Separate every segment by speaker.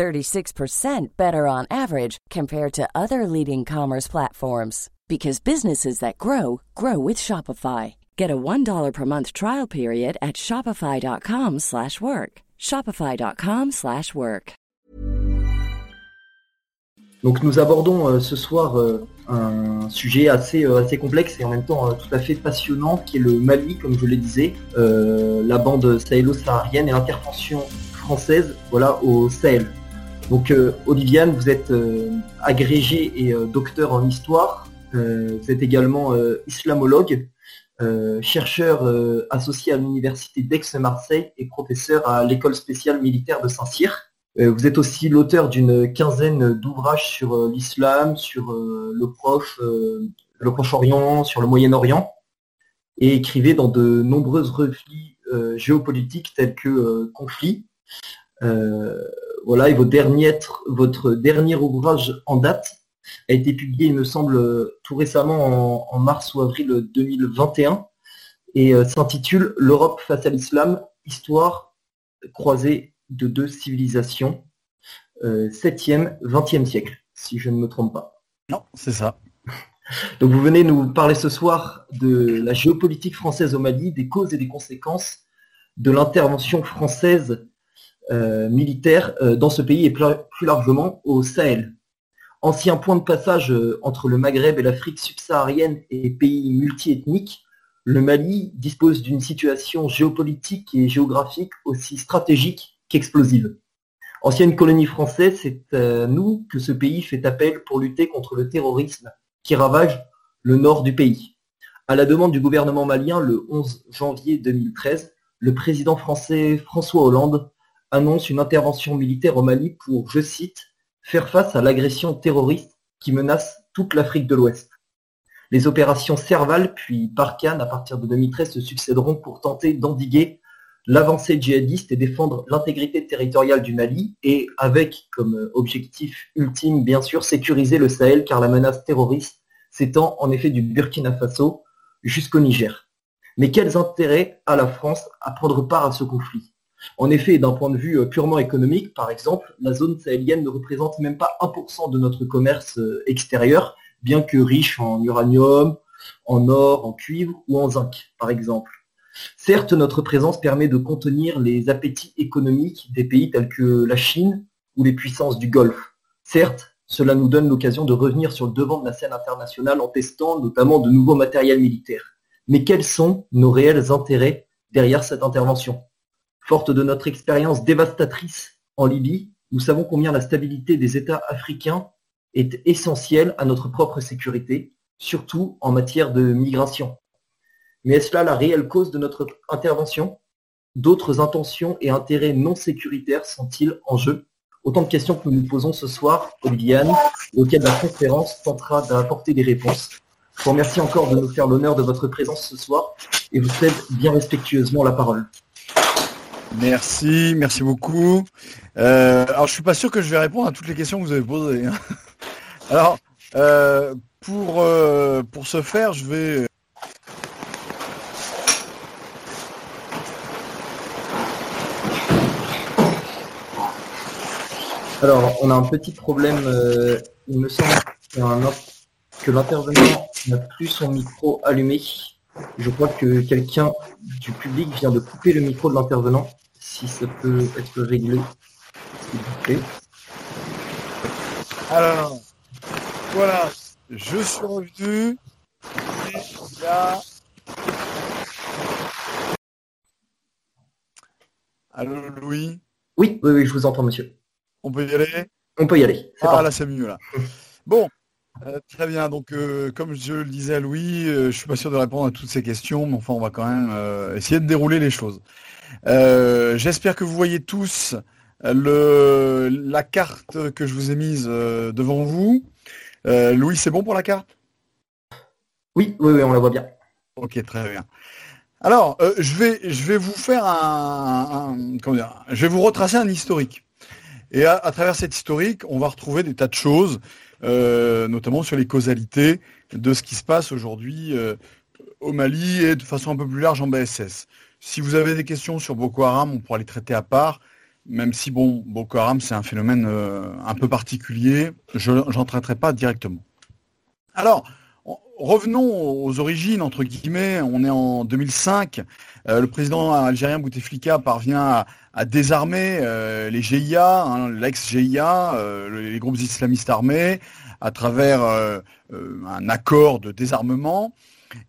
Speaker 1: 36% better on average compared to other leading commerce platforms because businesses that grow grow with Shopify. Get a $1 per month trial period at shopify.com/work. shopify.com/work.
Speaker 2: Donc nous abordons euh, ce soir euh, un sujet assez euh, assez complexe et en même temps euh, tout à fait passionnant qui est le Mali comme je le disais, euh, la bande sahélo-saharienne et l'intervention française voilà au Sahel. Donc euh, Oliviane, vous êtes euh, agrégée et euh, docteur en histoire. Vous êtes également islamologue, chercheur associé à l'université d'Aix-Marseille et professeur à l'école spéciale militaire de Saint-Cyr. Vous êtes aussi l'auteur d'une quinzaine d'ouvrages sur l'islam, sur le Proche, le Proche-Orient, sur le Moyen-Orient, et écrivez dans de nombreuses revues géopolitiques telles que Conflit. Euh, voilà, et votre dernier, votre dernier ouvrage en date a été publié, il me semble, euh, tout récemment en, en mars ou avril 2021 et euh, s'intitule L'Europe face à l'islam, histoire croisée de deux civilisations, euh, 7e, 20e siècle, si je ne me trompe pas.
Speaker 3: Non, c'est ça.
Speaker 2: Donc vous venez nous parler ce soir de la géopolitique française au Mali, des causes et des conséquences de l'intervention française euh, militaire euh, dans ce pays et plus plus largement au Sahel. Ancien point de passage euh, entre le Maghreb et l'Afrique subsaharienne et pays multiethniques, le Mali dispose d'une situation géopolitique et géographique aussi stratégique qu'explosive. Ancienne colonie française, c'est à nous que ce pays fait appel pour lutter contre le terrorisme qui ravage le nord du pays. À la demande du gouvernement malien, le 11 janvier 2013, le président français François Hollande annonce une intervention militaire au Mali pour, je cite, faire face à l'agression terroriste qui menace toute l'Afrique de l'Ouest. Les opérations Serval puis Barkhane à partir de 2013 se succéderont pour tenter d'endiguer l'avancée djihadiste et défendre l'intégrité territoriale du Mali et avec comme objectif ultime bien sûr sécuriser le Sahel car la menace terroriste s'étend en effet du Burkina Faso jusqu'au Niger. Mais quels intérêts a la France à prendre part à ce conflit? En effet, d'un point de vue euh, purement économique, par exemple, la zone sahélienne ne représente même pas 1% de notre commerce euh, extérieur, bien que riche en uranium, en or, en cuivre ou en zinc, par exemple. Certes, notre présence permet de contenir les appétits économiques des pays tels que la Chine ou les puissances du Golfe. Certes, cela nous donne l'occasion de revenir sur le devant de la scène internationale en testant notamment de nouveaux matériels militaires. Mais quels sont nos réels intérêts derrière cette intervention? Forte de notre expérience dévastatrice en Libye, nous savons combien la stabilité des États africains est essentielle à notre propre sécurité, surtout en matière de migration. Mais est-ce là la réelle cause de notre intervention? D'autres intentions et intérêts non sécuritaires sont-ils en jeu? Autant de questions que nous nous posons ce soir, Oliviane, auxquelles la conférence tentera d'apporter des réponses. Je vous remercie encore de nous faire l'honneur de votre présence ce soir et vous cède bien respectueusement la parole.
Speaker 3: Merci, merci beaucoup. Euh, alors, je suis pas sûr que je vais répondre à toutes les questions que vous avez posées. hein. Alors, euh, pour euh, pour ce faire, je vais
Speaker 2: Alors, on a un petit problème. il me semble que l'intervenant n'a plus son micro allumé. Je crois que quelqu'un du public vient de couper le micro de l'intervenant. Si ça peut être réglé, s'il vous plaît.
Speaker 3: Alors, voilà, je suis revenu. Et a... Allô, Louis,
Speaker 2: Oui, oui, oui, je vous entends, monsieur.
Speaker 3: on peut y aller?
Speaker 2: On peut y aller.
Speaker 3: Ah,
Speaker 2: parti.
Speaker 3: là, c'est mieux, là. Bon, euh, très bien. Donc, euh, comme je le disais à Louis, euh, je suis pas sûr de répondre à toutes ces questions, mais enfin, on va quand même euh, essayer de dérouler les choses. Euh, J'espère que vous voyez tous le, la carte que je vous ai mise euh, devant vous. Louis, c'est bon pour la carte?
Speaker 2: Oui, oui, oui, on la voit bien.
Speaker 3: Ok, très bien. Alors, je, vais, je vais vous faire un, comment dire, je vais vous retracer un historique. Et à, travers cet historique, on va retrouver des tas de choses, notamment sur les causalités de ce qui se passe aujourd'hui au Mali et de façon un peu plus large en BSS. Si vous avez des questions sur Boko Haram, on pourra les traiter à part, même si bon, Boko Haram c'est un phénomène euh, un peu particulier, je n'en traiterai pas directement. Alors, revenons aux origines, entre guillemets, on est en 2005, euh, le président algérien Bouteflika parvient à, désarmer euh, les GIA, hein, l'ex-GIA, les groupes islamistes armés, à travers un accord de désarmement.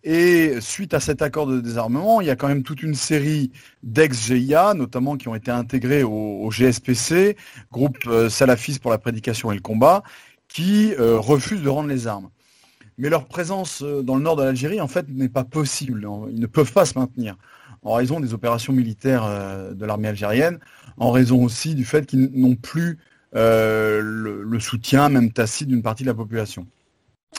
Speaker 3: Et suite à cet accord de désarmement, il y a quand même toute une série d'ex-GIA, notamment qui ont été intégrés au, GSPC, groupe euh, salafiste pour la prédication et le combat, qui euh, refusent de rendre les armes. Mais leur présence euh, dans le nord de l'Algérie, en fait, n'est pas possible. Ils ne peuvent pas se maintenir en raison des opérations militaires de l'armée algérienne, en raison aussi du fait qu'ils n'ont plus le, soutien, même tacite, d'une partie de la population.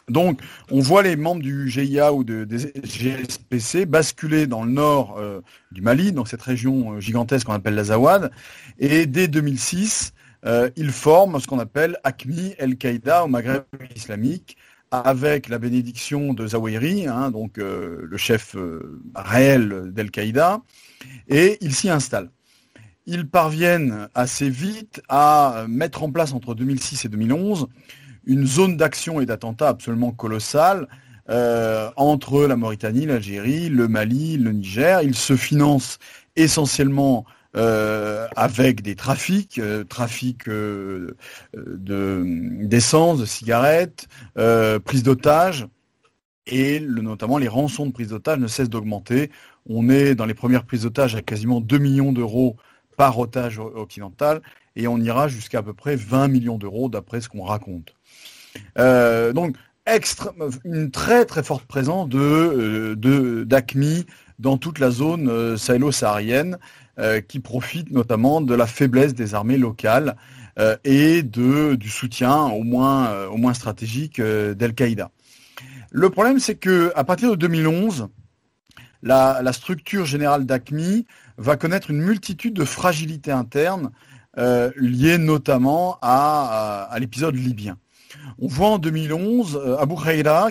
Speaker 3: Donc, on voit les membres du GIA ou des GSPC basculer dans le nord euh, du Mali, dans cette région euh, gigantesque qu'on appelle l'Azawad. Et dès 2006, euh, ils forment ce qu'on appelle ACMI, El-Qaïda au Maghreb islamique, avec la bénédiction de Zawahiri, hein, donc le chef réel d'El-Qaïda, et ils s'y installent. Ils parviennent assez vite à mettre en place entre 2006 et 2011 une zone d'action et d'attentat absolument colossale euh, entre la Mauritanie, l'Algérie, le Mali, le Niger. Il se finance essentiellement euh, avec des trafics, euh, trafics de d'essence, de cigarettes, prise d'otages, et notamment les rançons de prise d'otages ne cessent d'augmenter. On est dans les premières prises d'otages à quasiment 2 millions d'euros par otage occidental, et on ira jusqu'à à peu près 20 millions d'euros d'après ce qu'on raconte. Euh, donc, une très très forte présence de euh, d'ACMI dans toute la zone euh, sahélo-saharienne, qui profite notamment de la faiblesse des armées locales et du soutien au moins, stratégique d'Al-Qaïda. Le problème, c'est que à partir de 2011, la, structure générale d'ACMI va connaître une multitude de fragilités internes liées notamment à l'épisode libyen. On voit en 2011 euh, Abu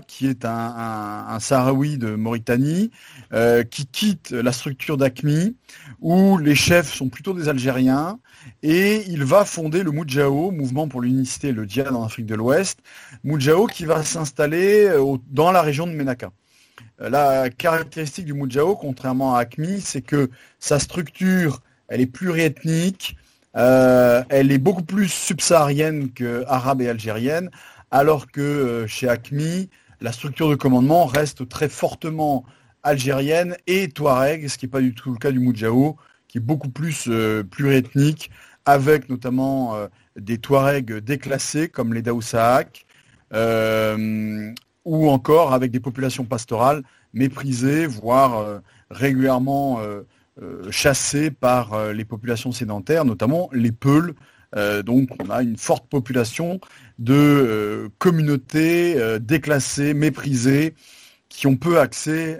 Speaker 3: qui est un, Sahraoui de Mauritanie, euh, qui quitte la structure d'ACMI, où les chefs sont plutôt des Algériens, et il va fonder le Moudjao, Mouvement pour l'unicité et le djihad en Afrique de l'Ouest, Moudjao qui va s'installer euh, dans la région de Menaka. La caractéristique du Moudjao, contrairement à ACMI, c'est que sa structure, elle est pluriethnique, euh, elle est beaucoup plus subsaharienne que arabe et algérienne, alors que euh, chez ACMI, la structure de commandement reste très fortement algérienne et touareg, ce qui n'est pas du tout le cas du Moudjao, qui est beaucoup plus euh, pluriethnique, avec notamment des touaregs déclassés comme les Daoussaak, ou encore avec des populations pastorales méprisées, voire régulièrement euh, chassés par euh, les populations sédentaires, notamment les Peuls. Euh, donc on a une forte population de communautés déclassées, méprisées, qui ont peu accès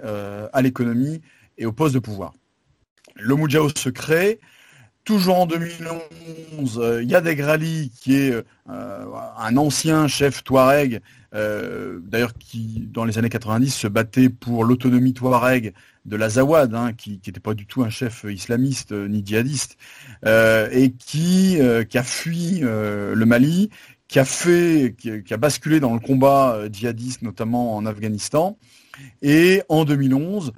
Speaker 3: à l'économie et au poste de pouvoir. Le Moudjao se crée, Toujours en 2011, il y a Degrali qui est un ancien chef Touareg, d'ailleurs qui dans les années 90 se battait pour l'autonomie Touareg de l'Azawad, hein, qui n'était pas du tout un chef islamiste euh, ni djihadiste, euh, et qui, euh, qui a fui le Mali, qui a fait, qui, a basculé dans le combat djihadiste, notamment en Afghanistan. Et en 2011,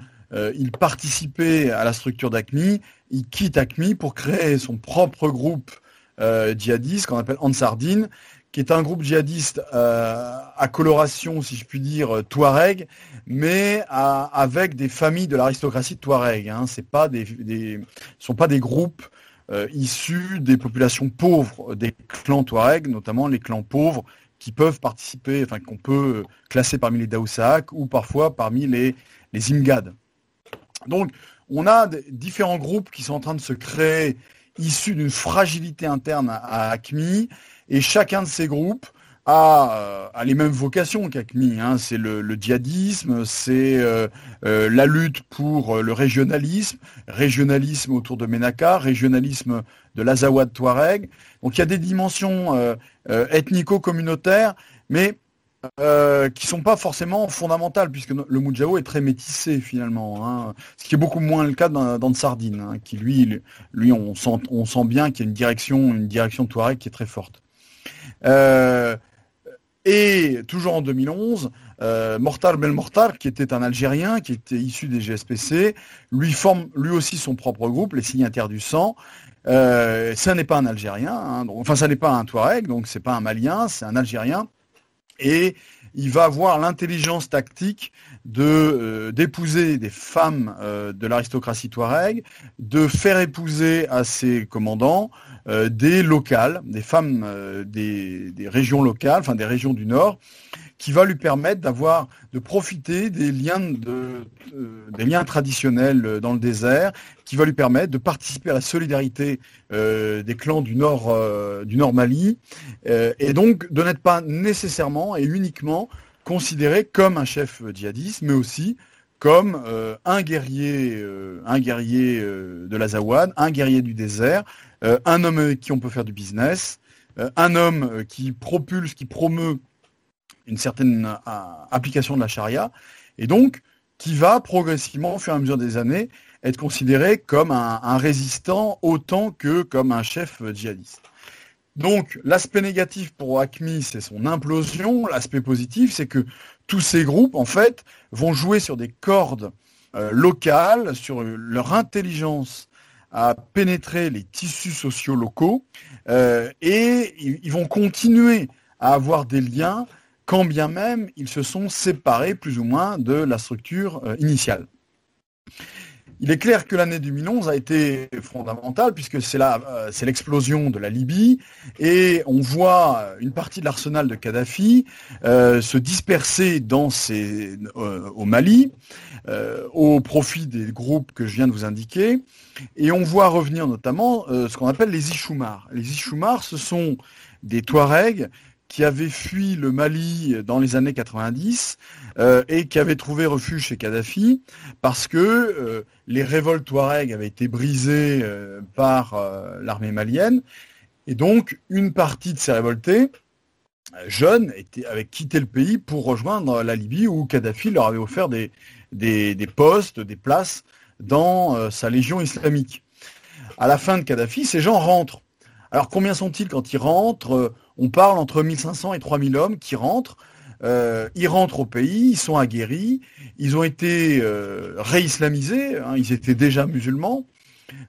Speaker 3: il participait à la structure d'ACMI, il quitte ACMI pour créer son propre groupe djihadiste qu'on appelle Ansardine, qui est un groupe djihadiste euh, à coloration, si je puis dire, touareg, mais avec des familles de l'aristocratie de touareg. Hein. C'est des, sont pas des groupes euh, issus des populations pauvres des clans touareg, notamment les clans pauvres qui peuvent participer, enfin qu'on peut classer parmi les Daoussaak ou parfois parmi les, les Imgad. Donc, on a différents groupes qui sont en train de se créer issus d'une fragilité interne à, à et chacun de ces groupes a, les mêmes vocations qu'ACMI. Hein. C'est le, djihadisme, c'est la lutte pour le régionalisme, régionalisme autour de Ménaka, régionalisme de l'Azawad Touareg. Donc il y a des dimensions ethnico-communautaires, mais euh, qui sont pas forcément fondamentales, puisque le Mujao est très métissé finalement, hein. ce qui est beaucoup moins le cas dans, Sardine, hein, qui lui, on, sent, on sent bien qu'il y a une direction, une direction Touareg qui est très forte. Euh, et toujours en 2011, euh, Mortar Belmortar, qui était un Algérien, qui était issu des GSPC, lui forme lui aussi son propre groupe, les Signataires du Sang. Euh, ça n'est pas un Algérien, hein, enfin ça n'est pas un Touareg, donc c'est pas un Malien, c'est un Algérien il va avoir l'intelligence tactique euh, d'épouser des femmes euh, de l'aristocratie touareg, de faire épouser à ses commandants euh, des locales, des femmes des, des, régions locales, enfin des régions du Nord, qui va lui permettre de profiter des liens, euh, traditionnels dans le désert, qui va lui permettre de participer à la solidarité euh, des clans du nord, euh, du Mali, et donc de n'être pas nécessairement et uniquement considéré comme un chef djihadiste, mais aussi comme un guerrier, un guerrier de l'Azawad, un guerrier du désert, un homme avec qui on peut faire du business, un homme qui propulse, qui promeut une certaine euh, application de la charia, et donc qui va progressivement, au fur et à mesure des années, être considéré comme un, résistant autant que comme un chef djihadiste. Donc l'aspect négatif pour ACMI, c'est son implosion. L'aspect positif, c'est que tous ces groupes, en fait, vont jouer sur des cordes euh, locales, sur leur intelligence à pénétrer les tissus sociaux locaux, euh, et ils vont continuer à avoir des liens quand bien même ils se sont séparés plus ou moins de la structure euh, initiale. Il est clair que l'année 2011 a été fondamentale puisque c'est euh, c'est l'explosion de la Libye et on voit une partie de l'arsenal de Kadhafi euh, se disperser au Mali au profit des groupes que je viens de vous indiquer et on voit revenir notamment ce qu'on appelle les Ishumars. Les Ishumars, ce sont des Touaregs qui avait fui le Mali dans les années 90 euh, et qui avait trouvé refuge chez Kadhafi parce que euh, les révoltes Touareg avaient été brisées euh, par l'armée malienne et donc une partie de ces révoltés jeunes était, avaient quitté le pays pour rejoindre la Libye où Kadhafi leur avait offert des, des, des postes, des places dans sa légion islamique. À la fin de Kadhafi, ces gens rentrent. Alors combien sont-ils quand ils rentrent? On parle entre 1500 et 3000 hommes qui rentrent. Euh, ils rentrent au pays, ils sont aguerris, ils ont été euh, réislamisés, hein, ils étaient déjà musulmans,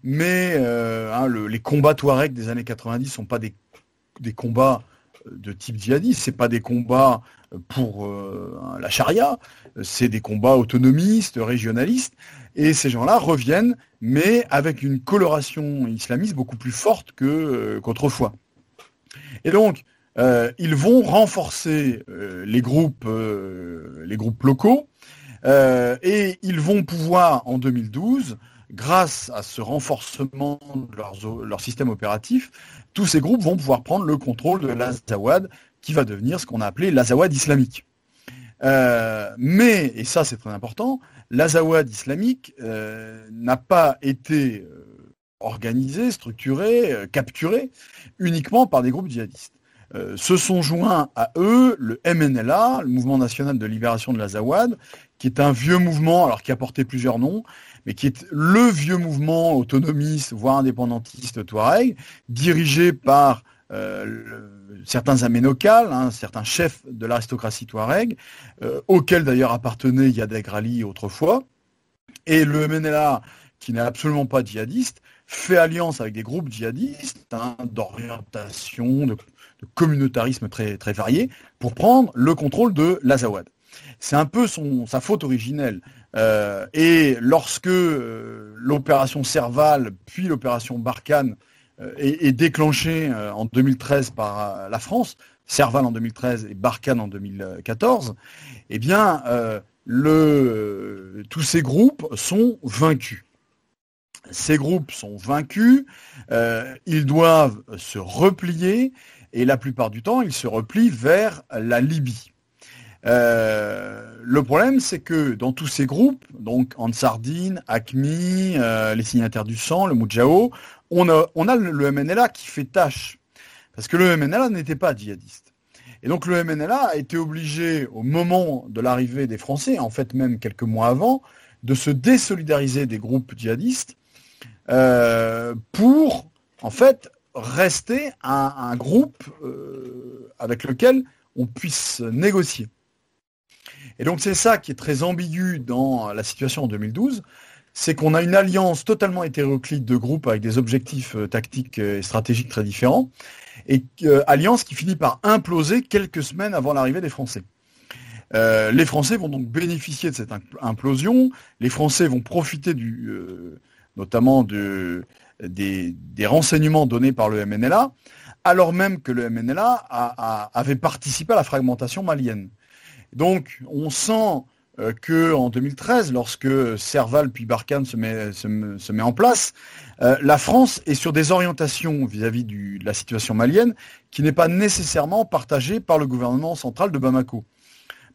Speaker 3: mais euh, hein, les combats Touareg des années 90 sont pas des, combats de type djihadiste, c'est pas des combats pour la charia, c'est des combats autonomistes, régionalistes, et ces gens-là reviennent, mais avec une coloration islamiste beaucoup plus forte qu'autrefois. Et donc, euh, ils vont renforcer euh, les groupes, euh, les groupes locaux, et ils vont pouvoir en 2012, grâce à ce renforcement de leur, système opératif, tous ces groupes vont pouvoir prendre le contrôle de l'Azawad, qui va devenir ce qu'on a appelé l'Azawad islamique. mais, et ça c'est très important, l'Azawad islamique n'a pas été organisés, structurés, euh, capturés uniquement par des groupes djihadistes. Euh, se sont joints à eux le MNLA, le Mouvement national de libération de l'Azawad, qui est un vieux mouvement, alors qui a porté plusieurs noms, mais qui est le vieux mouvement autonomiste, voire indépendantiste Touareg, dirigé par euh, certains aménocales, hein, certains chefs de l'aristocratie Touareg, auxquels d'ailleurs appartenait Yadeg Ali autrefois. Et le MNLA, qui n'est absolument pas djihadiste, fait alliance avec des groupes djihadistes hein, d'orientation, de, communautarisme très, très varié, pour prendre le contrôle de l'Azawad. C'est un peu sa faute originelle. Euh, et lorsque euh, l'opération Serval, puis l'opération Barkhane, euh, est, déclenchée en 2013 par la France, Serval en 2013 et Barkhane en 2014, eh bien, tous ces groupes sont vaincus ces groupes sont vaincus, ils doivent se replier et la plupart du temps, ils se replient vers la Libye. Le problème, c'est que dans tous ces groupes, donc Ansardine, ACMI, les signataires du sang, le Moudjao, on a, le MNLA qui fait tâche. Parce que le MNLA n'était pas djihadiste. Et donc le MNLA a été obligé, au moment de l'arrivée des Français, en fait même quelques mois avant, de se désolidariser des groupes djihadistes euh, pour, en fait, rester un, groupe euh, avec lequel on puisse négocier. Et donc c'est ça qui est très ambigu dans la situation en 2012, c'est qu'on a une alliance totalement hétéroclite de groupes avec des objectifs euh, tactiques et stratégiques très différents, et euh, alliance qui finit par imploser quelques semaines avant l'arrivée des Français. Euh, les Français vont donc bénéficier de cette implosion, les Français vont profiter notamment de, des, renseignements donnés par le MNLA, alors même que le MNLA avait participé à la fragmentation malienne. Donc on sent euh, qu'en 2013, lorsque Serval puis Barkhane se met, en place, euh, la France est sur des orientations vis-à-vis de la situation malienne qui n'est pas nécessairement partagée par le gouvernement central de Bamako.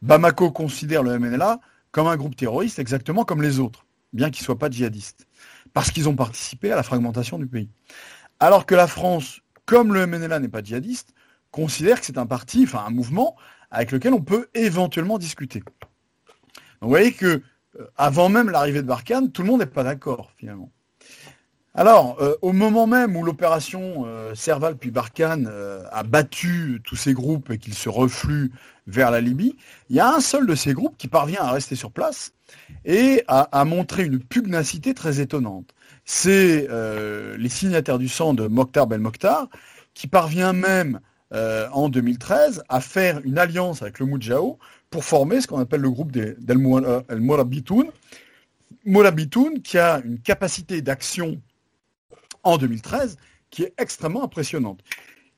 Speaker 3: Bamako considère le MNLA comme un groupe terroriste exactement comme les autres, bien qu'ils ne soient pas djihadistes, parce qu'ils ont participé à la fragmentation du pays. Alors que la France, comme le MNLA n'est pas djihadiste, considère que c'est un parti, enfin un mouvement avec lequel on peut éventuellement discuter vous voyez que euh, avant même l'arrivée de Barkhane, tout le monde n'est pas d'accord finalement. Alors, euh, au moment même où l'opération euh, Serval puis Barkhane a battu tous ces groupes et qu'ils se refluent vers la Libye, il y a un seul de ces groupes qui parvient à rester sur place et à, montrer une pugnacité très étonnante. C'est les signataires du sang de Mokhtar Ben Mokhtar qui parvient même en 2013 à faire une alliance avec le Moudjao pour former ce qu'on appelle le groupe d'El Morabitoun. Morabitoun qui a une capacité d'action en 2013 qui est extrêmement impressionnante.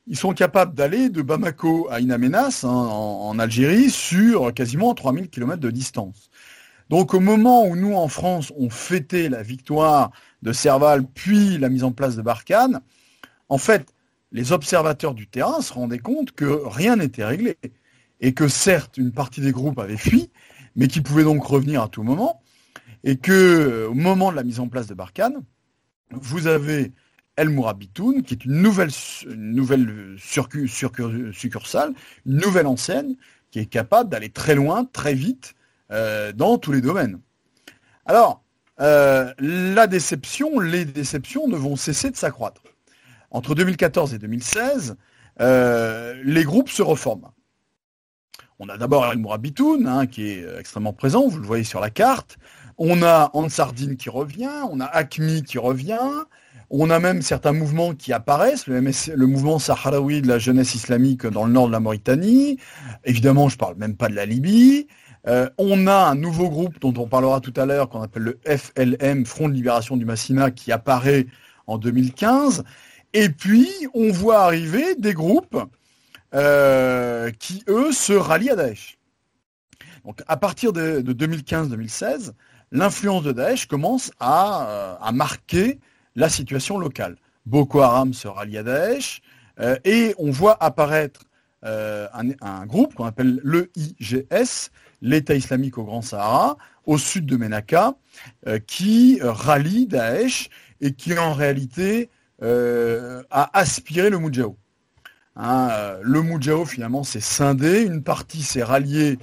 Speaker 3: Ils sont capables d'aller de Bamako à Inamenas, hein, en, Algérie, sur quasiment 3000 km de distance. Donc au moment où nous, en France, on fêtait la victoire de Serval, puis la mise en place de Barkhane, en fait, les observateurs du terrain se rendaient compte que rien n'était réglé et que certes une partie des groupes avaient fui, mais qui pouvaient donc revenir à tout moment, et que au moment de la mise en place de Barkhane, vous avez El Mourabitoun, qui est une nouvelle, nouvelle succursale, une nouvelle enseigne, qui est capable d'aller très loin, très vite, euh, dans tous les domaines. Alors, euh, la déception, les déceptions ne vont cesser de s'accroître. Entre 2014 et 2016, les groupes se reforment. On a d'abord El Mourabitoun, hein, qui est euh, extrêmement présent, vous le voyez sur la carte. On a Ansardine qui revient, on a Acmi qui revient, on a même certains mouvements qui apparaissent, le, mouvement saharaoui de la jeunesse islamique dans le nord de la Mauritanie. Évidemment, je ne parle même pas de la Libye. Euh, on a un nouveau groupe dont on parlera tout à l'heure, qu'on appelle le FLM, Front de Libération du Massina, qui apparaît en 2015. Et puis, on voit arriver des groupes euh, qui, eux, se rallient à Daesh. Donc, à partir de, 2015-2016, l'influence de Daesh commence à, euh, marquer la situation locale. Boko Haram se rallie à Daesh, euh, et on voit apparaître un, groupe qu'on appelle le IGS, l'État islamique au Grand Sahara, au sud de Menaka, qui rallie Daesh et qui en réalité a aspiré le Moudjahou. Hein, euh, le Moudjahou, finalement, s'est scindé. Une partie s'est ralliée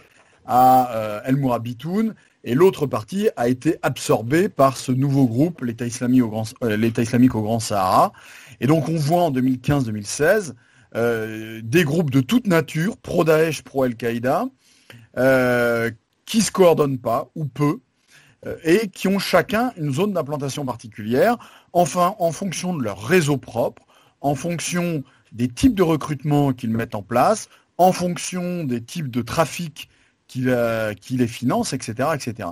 Speaker 3: à euh, El Mourabitoun et l'autre partie a été absorbée par ce nouveau groupe, l'État islamique, euh, islamique, au Grand Sahara. Et donc on voit en 2015-2016 des groupes de toute nature, pro-Daesh, pro-Al-Qaïda, qui ne se coordonnent pas, ou peu, et qui ont chacun une zone d'implantation particulière, enfin en fonction de leur réseau propre, en fonction des types de recrutement qu'ils mettent en place, en fonction des types de trafic qui, les financent, etc., etc.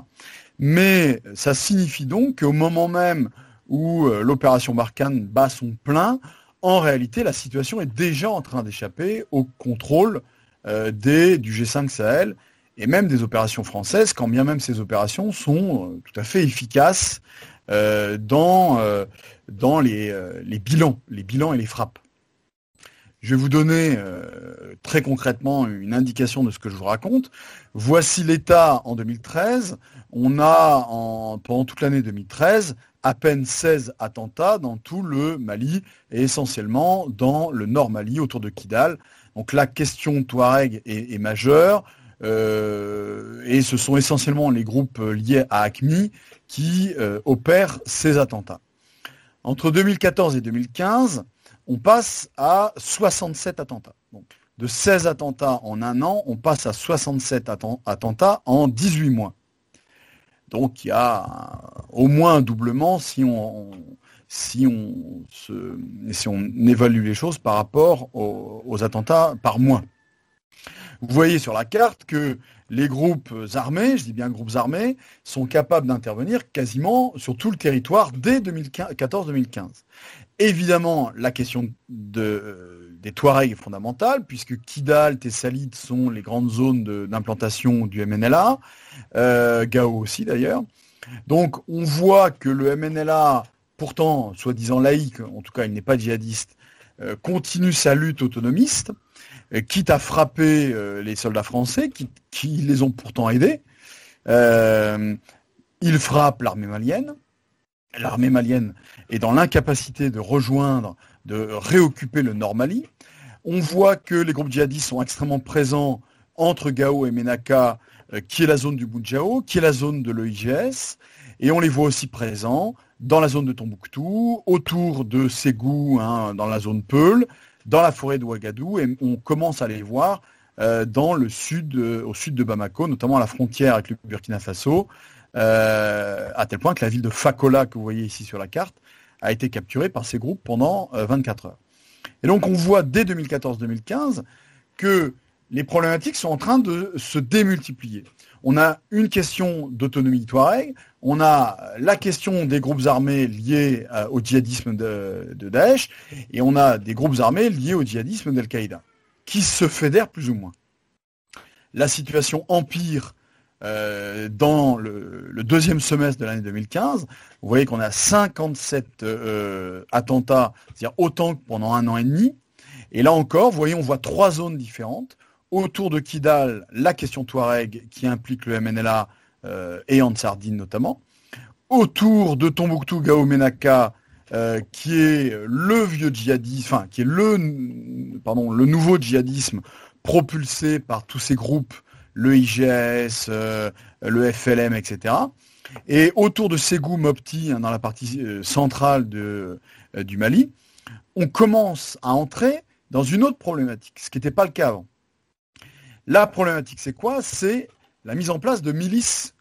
Speaker 3: Mais ça signifie donc qu'au moment même où euh, l'opération Barkhane bat son plein, en réalité, la situation est déjà en train d'échapper au contrôle euh, du G5 Sahel et même des opérations françaises, quand bien même ces opérations sont euh, tout à fait efficaces dans, dans les, les bilans, les bilans et les frappes. Je vais vous donner euh, très concrètement une indication de ce que je vous raconte. Voici l'état en 2013. On a en, pendant toute l'année 2013 à peine 16 attentats dans tout le Mali et essentiellement dans le nord Mali autour de Kidal. Donc la question Touareg est, majeure euh, et ce sont essentiellement les groupes liés à ACMI qui euh, opèrent ces attentats. Entre 2014 et 2015, on passe à 67 attentats. de 16 attentats en un an, on passe à 67 attentats en 18 mois. Donc il y a au moins un doublement si on, si on, si on évalue les choses par rapport aux, attentats par mois. Vous voyez sur la carte que les groupes armés, je dis bien groupes armés, sont capables d'intervenir quasiment sur tout le territoire dès 2014-2015. Évidemment, la question de, des Touaregs est fondamentale, puisque Kidal, Tessalit sont les grandes zones d'implantation du MNLA, euh, Gao aussi d'ailleurs. Donc on voit que le MNLA, pourtant soi-disant laïque, en tout cas il n'est pas djihadiste, euh, continue sa lutte autonomiste, euh, quitte à frapper les soldats français, qui, les ont pourtant aidés. il frappe l'armée malienne, l'armée malienne est dans l'incapacité de rejoindre, de réoccuper le Nord Mali. On voit que les groupes djihadistes sont extrêmement présents entre Gao et Menaka, euh, qui est la zone du Boudjao, qui est la zone de l'EIGS, et on les voit aussi présents dans la zone de Tombouctou, autour de Ségou, hein, dans la zone Peul, dans la forêt de Ouagadou, et on commence à les voir euh, euh, au sud de Bamako, notamment à la frontière avec le Burkina Faso, euh, à tel point que la ville de Fakola, que vous voyez ici sur la carte, a été capturée par ces groupes pendant 24 euh, heures. Et donc on voit dès 2014-2015 que les problématiques sont en train de se démultiplier. On a une question d'autonomie Touareg, on a la question des groupes armés liés euh, au djihadisme de, Daesh, et on a des groupes armés liés au djihadisme d'Al-Qaïda, qui se fédèrent plus ou moins. La situation empire euh, dans le, deuxième semestre de l'année 2015, vous voyez qu'on a 57 euh, attentats, c'est-à-dire autant que pendant un an et demi. Et là encore, vous voyez, on voit trois zones différentes. Autour de Kidal, la question Touareg qui implique le MNLA euh, et Ansardine notamment. Autour de Tombouctou, Gao Menaka, qui est le vieux djihadisme, enfin qui est le, pardon, le nouveau djihadisme propulsé par tous ces groupes le IGS, euh, le FLM, etc. Et autour de Ségou Mopti, hein, dans la partie euh, centrale de, euh, du Mali, on commence à entrer dans une autre problématique, ce qui n'était pas le cas avant. La problématique, c'est quoi? C'est la mise en place de milices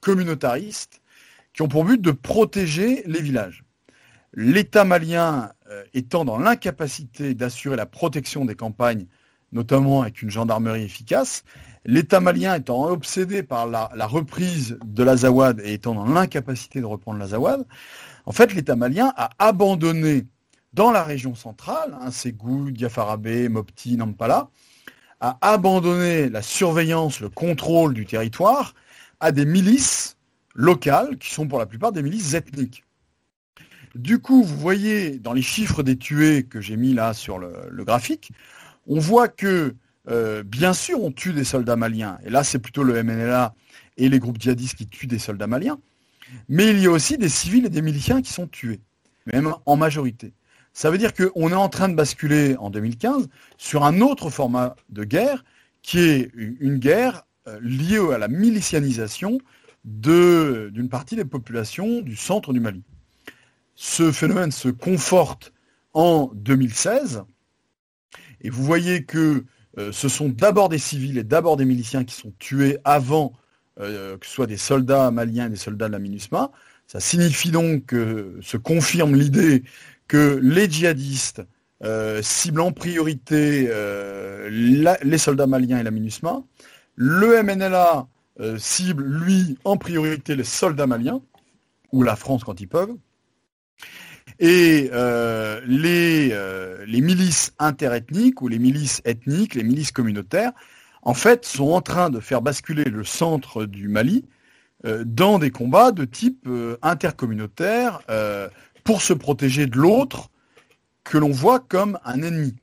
Speaker 3: communautaristes qui ont pour but de protéger les villages. L'État malien étant dans l'incapacité d'assurer la protection des campagnes, notamment avec une gendarmerie efficace, L'État malien étant obsédé par la, reprise de l'Azawad et étant dans l'incapacité de reprendre l'Azawad, en fait, l'État malien a abandonné dans la région centrale, hein, Ségou, Diafarabé, Mopti, Nampala, a abandonné la surveillance, le contrôle du territoire à des milices locales, qui sont pour la plupart des milices ethniques. Du coup, vous voyez dans les chiffres des tués que j'ai mis là sur le graphique, on voit que euh, bien sûr, on tue des soldats maliens. Et là, c'est plutôt le MNLA et les groupes djihadistes qui tuent des soldats maliens. Mais il y a aussi des civils et des miliciens qui sont tués, même en majorité. Ça veut dire qu'on est en train de basculer en 2015 sur un autre format de guerre, qui est une guerre euh, liée à la milicianisation d'une partie des populations du centre du Mali. Ce phénomène se conforte en 2016, et vous voyez que euh, ce sont d'abord des civils et d'abord des miliciens qui sont tués avant euh, que ce soit des soldats maliens et des soldats de la MINUSMA. Ça signifie donc que se confirme l'idée que les djihadistes euh, ciblent en priorité les soldats maliens et la MINUSMA. Le MNLA cible, lui, en priorité les soldats maliens, ou la France quand ils peuvent. Et euh, les, euh, milices interethniques ou les milices ethniques, les milices communautaires, en fait, sont en train de faire basculer le centre du Mali euh, dans des combats de type intercommunautaire pour se protéger de l'autre que l'on voit comme un ennemi.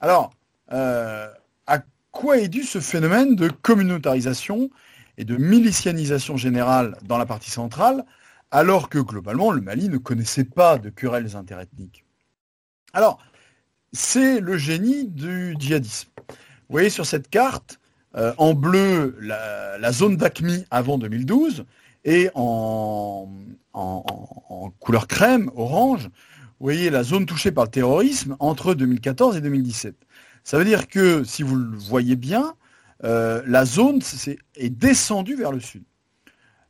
Speaker 3: Alors, à quoi est dû ce phénomène de communautarisation et de milicianisation générale dans la partie centrale, alors que globalement le Mali ne connaissait pas de querelles interethniques? Alors, c'est le génie du djihadisme. Vous voyez sur cette carte, euh, en bleu, la, zone d'ACMI avant 2012, et en, en, couleur crème, orange, vous voyez la zone touchée par le terrorisme entre 2014 et 2017. Ça veut dire que, si vous le voyez bien, euh, la zone est, descendue vers le sud.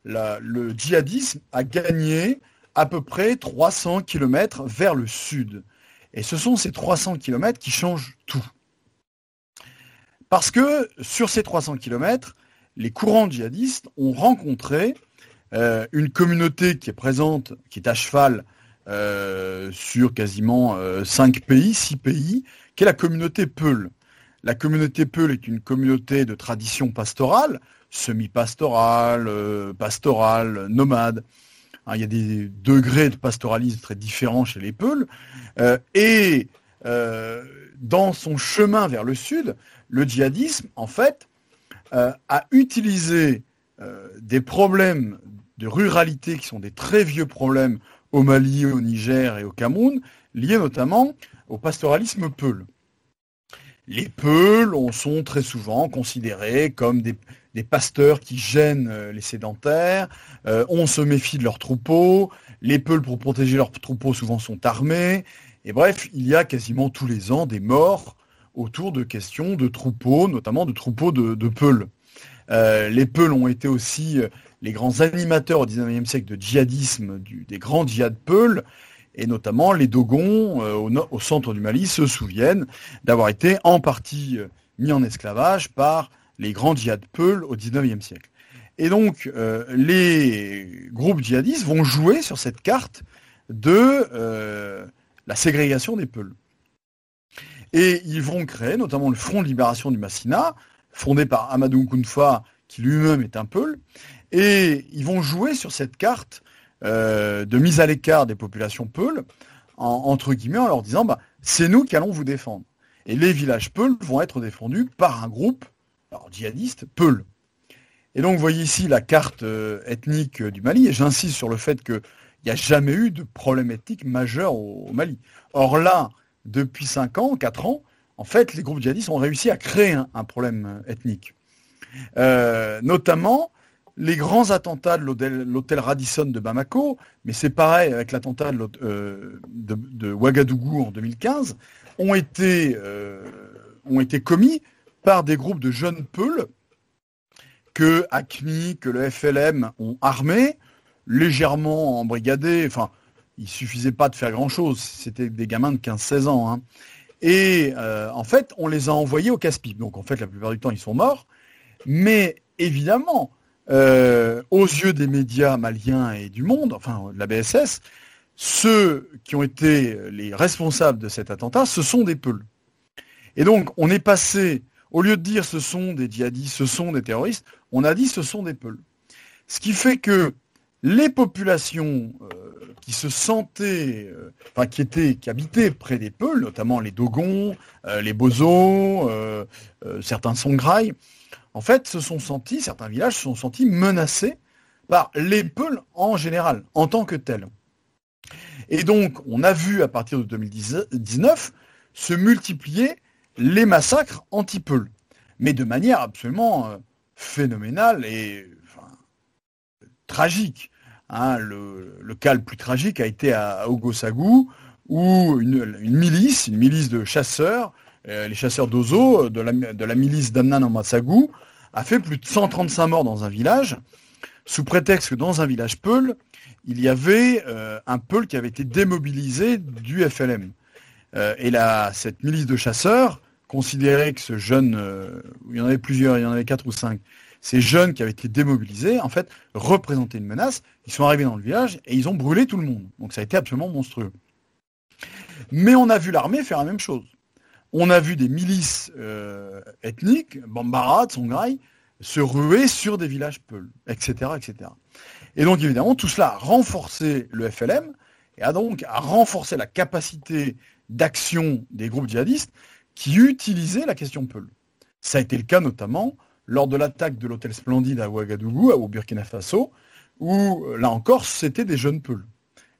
Speaker 3: le djihadisme a gagné à peu près 300 km vers le sud. Et ce sont ces 300 km qui changent tout. Parce que sur ces 300 km, les courants djihadistes ont rencontré euh, une communauté qui est présente, qui est à cheval euh, sur quasiment 5 pays, 6 pays, qui est la communauté Peul. La communauté Peul est une communauté de tradition pastorale, semi-pastorale, euh, pastorale, nomade. Hein, il y a des degrés de pastoralisme très différents chez les Peuls. Euh, et euh, dans son chemin vers le sud, le djihadisme, en fait, a utilisé des problèmes de ruralité qui sont des très vieux problèmes au Mali, au Niger et au Cameroun, liés notamment au pastoralisme Peul les Peuls sont très souvent considérés comme des, pasteurs qui gênent euh, les sédentaires, euh, on se méfie de leurs troupeaux, les Peuls pour protéger leurs troupeaux souvent sont armés, et bref, il y a quasiment tous les ans des morts autour de questions de troupeaux, notamment de troupeaux de, de Peuls. Euh, les Peuls ont été aussi les grands animateurs au XIXe siècle de djihadisme, des grands djihad Peuls, et notamment les Dogons euh, au, centre du Mali se souviennent d'avoir été en partie euh, mis en esclavage par les grands djihad Peul au XIXe siècle. Et donc euh, les groupes djihadistes vont jouer sur cette carte de la ségrégation des Peuls. Et ils vont créer notamment le Front de libération du Massina, fondé par Amadou Kounfa, qui lui-même est un Peul, et ils vont jouer sur cette carte euh, de mise à l'écart des populations Peuls, entre guillemets, en leur disant bah, c'est nous qui allons vous défendre. Et les villages Peuls vont être défendus par un groupe djihadiste Peuls. Et donc vous voyez ici la carte euh, ethnique du Mali, et j'insiste sur le fait qu'il n'y a jamais eu de problème ethnique majeur au, Mali. Or là, depuis 5 ans, 4 ans, en fait, les groupes djihadistes ont réussi à créer un, problème ethnique. Euh, notamment les grands attentats de l'hôtel Radisson de Bamako, mais c'est pareil avec l'attentat de, euh, Ouagadougou en 2015, ont été, euh, ont été commis par des groupes de jeunes peuls que ACMI, que le FLM ont armés, légèrement embrigadés, enfin, il suffisait pas de faire grand-chose, c'était des gamins de 15-16 ans. Hein. Et en fait, on les a envoyés au casse-pipe. Donc en fait, la plupart du temps, ils sont morts. Mais évidemment, euh, aux yeux des médias maliens et du monde, enfin de la BSS, ceux qui ont été les responsables de cet attentat, ce sont des Peuls. Et donc, on est passé, au lieu de dire ce sont des djihadistes, ce sont des terroristes, on a dit ce sont des Peuls. Ce qui fait que les populations euh, qui se sentaient, euh, enfin qui étaient, qui habitaient près des Peuls, notamment les Dogons, les Bozos, certains Songhai, en fait, se sont sentis, certains villages se sont sentis menacés par les Peuls en général, en tant que tels. Et donc, on a vu à partir de 2019 se multiplier les massacres anti-Peuls, mais de manière absolument euh, phénoménale et tragique. Hein. le, cas le plus tragique a été à Ogosagou, où une, milice, une milice de chasseurs, euh, les chasseurs d'Ozo, de la, milice d'Amnan en Massagou, a fait plus de 135 morts dans un village, sous prétexte que dans un village Peul, il y avait euh, un Peul qui avait été démobilisé du FLM. Euh, et cette milice de chasseurs considérait que ce jeune, euh, il y en avait plusieurs, il y en avait quatre ou cinq, ces jeunes qui avaient été démobilisés, en fait, représentaient une menace. Ils sont arrivés dans le village et ils ont brûlé tout le monde. Donc ça a été absolument monstrueux. Mais on a vu l'armée faire la même chose on a vu des milices euh, ethniques, Bambara, Tsonghai, se ruer sur des villages Peuls, etc.. Et donc évidemment, tout cela a renforcé le FLM et a donc renforcé la capacité d'action des groupes djihadistes qui utilisaient la question Peul. Ça a été le cas notamment lors de l'attaque de l'hôtel Splendide à Ouagadougou, au Burkina Faso, où, là encore, c'était des jeunes Peuls.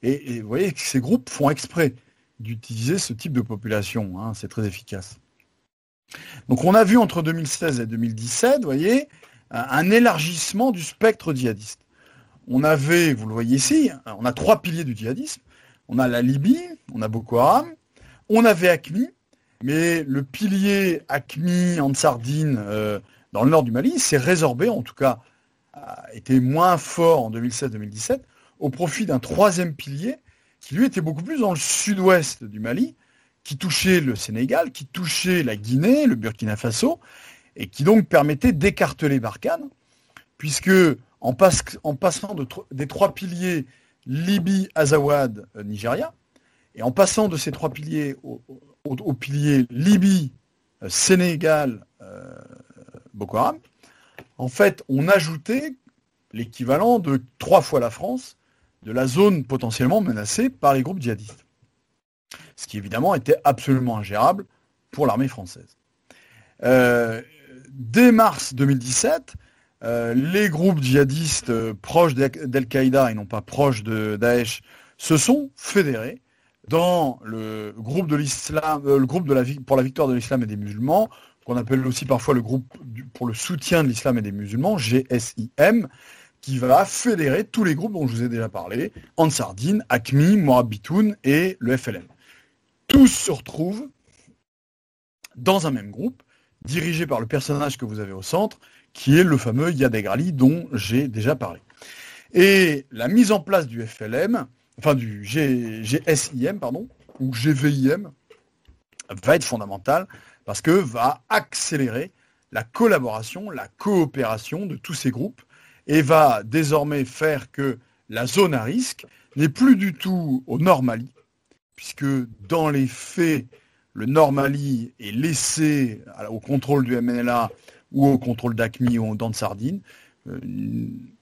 Speaker 3: Et, vous voyez que ces groupes font exprès d'utiliser ce type de population. Hein, c'est très efficace. Donc on a vu entre 2016 et 2017, vous voyez, un élargissement du spectre djihadiste. On avait, vous le voyez ici, on a trois piliers du djihadisme. On a la Libye, on a Boko Haram, on avait ACMI, mais le pilier ACMI en Sardine euh, dans le nord du Mali s'est résorbé, en tout cas a été moins fort en 2016-2017, au profit d'un troisième pilier qui lui était beaucoup plus dans le sud-ouest du Mali, qui touchait le Sénégal, qui touchait la Guinée, le Burkina Faso, et qui donc permettait d'écarteler Barkhane, puisque en, passant des trois piliers Libye, Azawad, euh, Nigeria, et en passant de ces trois piliers au, pilier Libye, euh, Sénégal, euh, Haram, en fait, on ajoutait l'équivalent de trois fois la France de la zone potentiellement menacée par les groupes djihadistes. Ce qui évidemment était absolument ingérable pour l'armée française. dès mars 2017, euh, les groupes djihadistes euh, proches d'Al-Qaïda et non pas proches de Daesh se sont fédérés dans le groupe de l'islam, euh, le groupe pour la victoire de l'islam et des musulmans, qu'on appelle aussi parfois le groupe pour le soutien de l'islam et des musulmans, GSIM, qui va fédérer tous les groupes dont je vous ai déjà parlé, Ansardine, ACMI, Moabitoun et le FLM. Tous se retrouvent dans un même groupe, dirigé par le personnage que vous avez au centre, qui est le fameux Yadegrali dont j'ai déjà parlé. Et la mise en place du FLM, enfin du GSIM, pardon, ou GVIM, va être fondamentale parce que va accélérer la collaboration, la coopération de tous ces groupes et va désormais faire que la zone à risque n'est plus du tout au Nord Mali, puisque dans les faits, le Nord Mali est laissé au contrôle du MNLA ou au contrôle d'ACMI ou dans de sardine. Euh,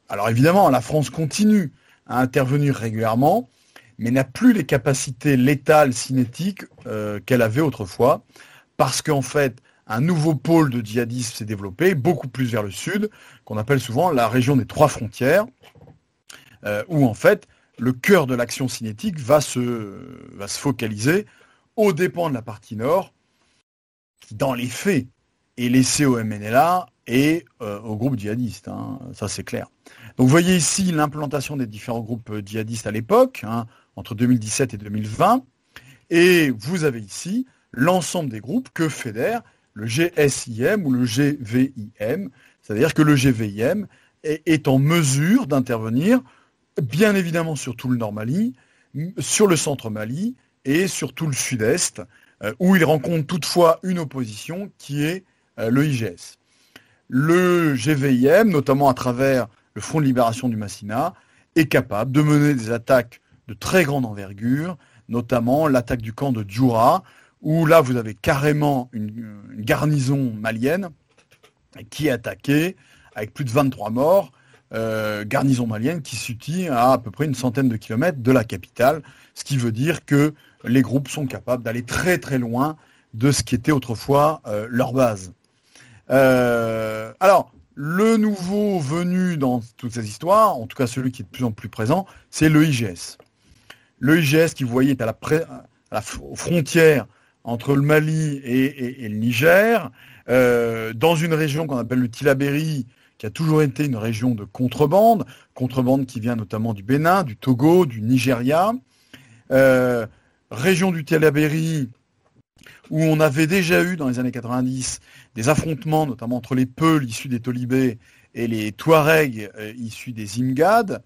Speaker 3: alors évidemment, la France continue à intervenir régulièrement, mais n'a plus les capacités létales cinétiques euh, qu'elle avait autrefois, parce qu'en fait, un nouveau pôle de djihadisme s'est développé, beaucoup plus vers le sud, qu'on appelle souvent la région des trois frontières, euh, où en fait, le cœur de l'action cinétique va se, focaliser aux dépens de la partie nord, qui dans les faits est laissé au MNLA et euh, au groupe djihadiste, hein, ça c'est clair. Donc vous voyez ici l'implantation des différents groupes euh, djihadistes à l'époque, hein, entre 2017 et 2020, et vous avez ici l'ensemble des groupes que fédère le GSIM ou le GVIM, c'est-à-dire que le GVIM est, en mesure d'intervenir, bien évidemment sur tout le Nord Mali, sur le centre Mali et sur tout le sud-est, euh, où il rencontre toutefois une opposition qui est euh, le IGS. Le GVIM, notamment à travers le Front de libération du Massina, est capable de mener des attaques de très grande envergure, notamment l'attaque du camp de Djoura, où là vous avez carrément une, garnison malienne qui est attaquée avec plus de 23 morts, euh, garnison malienne qui s'utile à à peu près une centaine de kilomètres de la capitale, ce qui veut dire que les groupes sont capables d'aller très très loin de ce qui était autrefois euh, leur base. Euh, alors, le nouveau venu dans toutes ces histoires, en tout cas celui qui est de plus en plus présent, c'est le IGS. Le IGS qui, vous voyez, est à la, frontière entre le Mali et, le Niger, euh, dans une région qu'on appelle le Tilaberi, qui a toujours été une région de contrebande, contrebande qui vient notamment du Bénin, du Togo, du Nigeria. Euh, région du Tilaberi, où on avait déjà eu dans les années 90 des affrontements, notamment entre les Peuls issus des Tolibés et les Touaregs euh, issus des Imgad,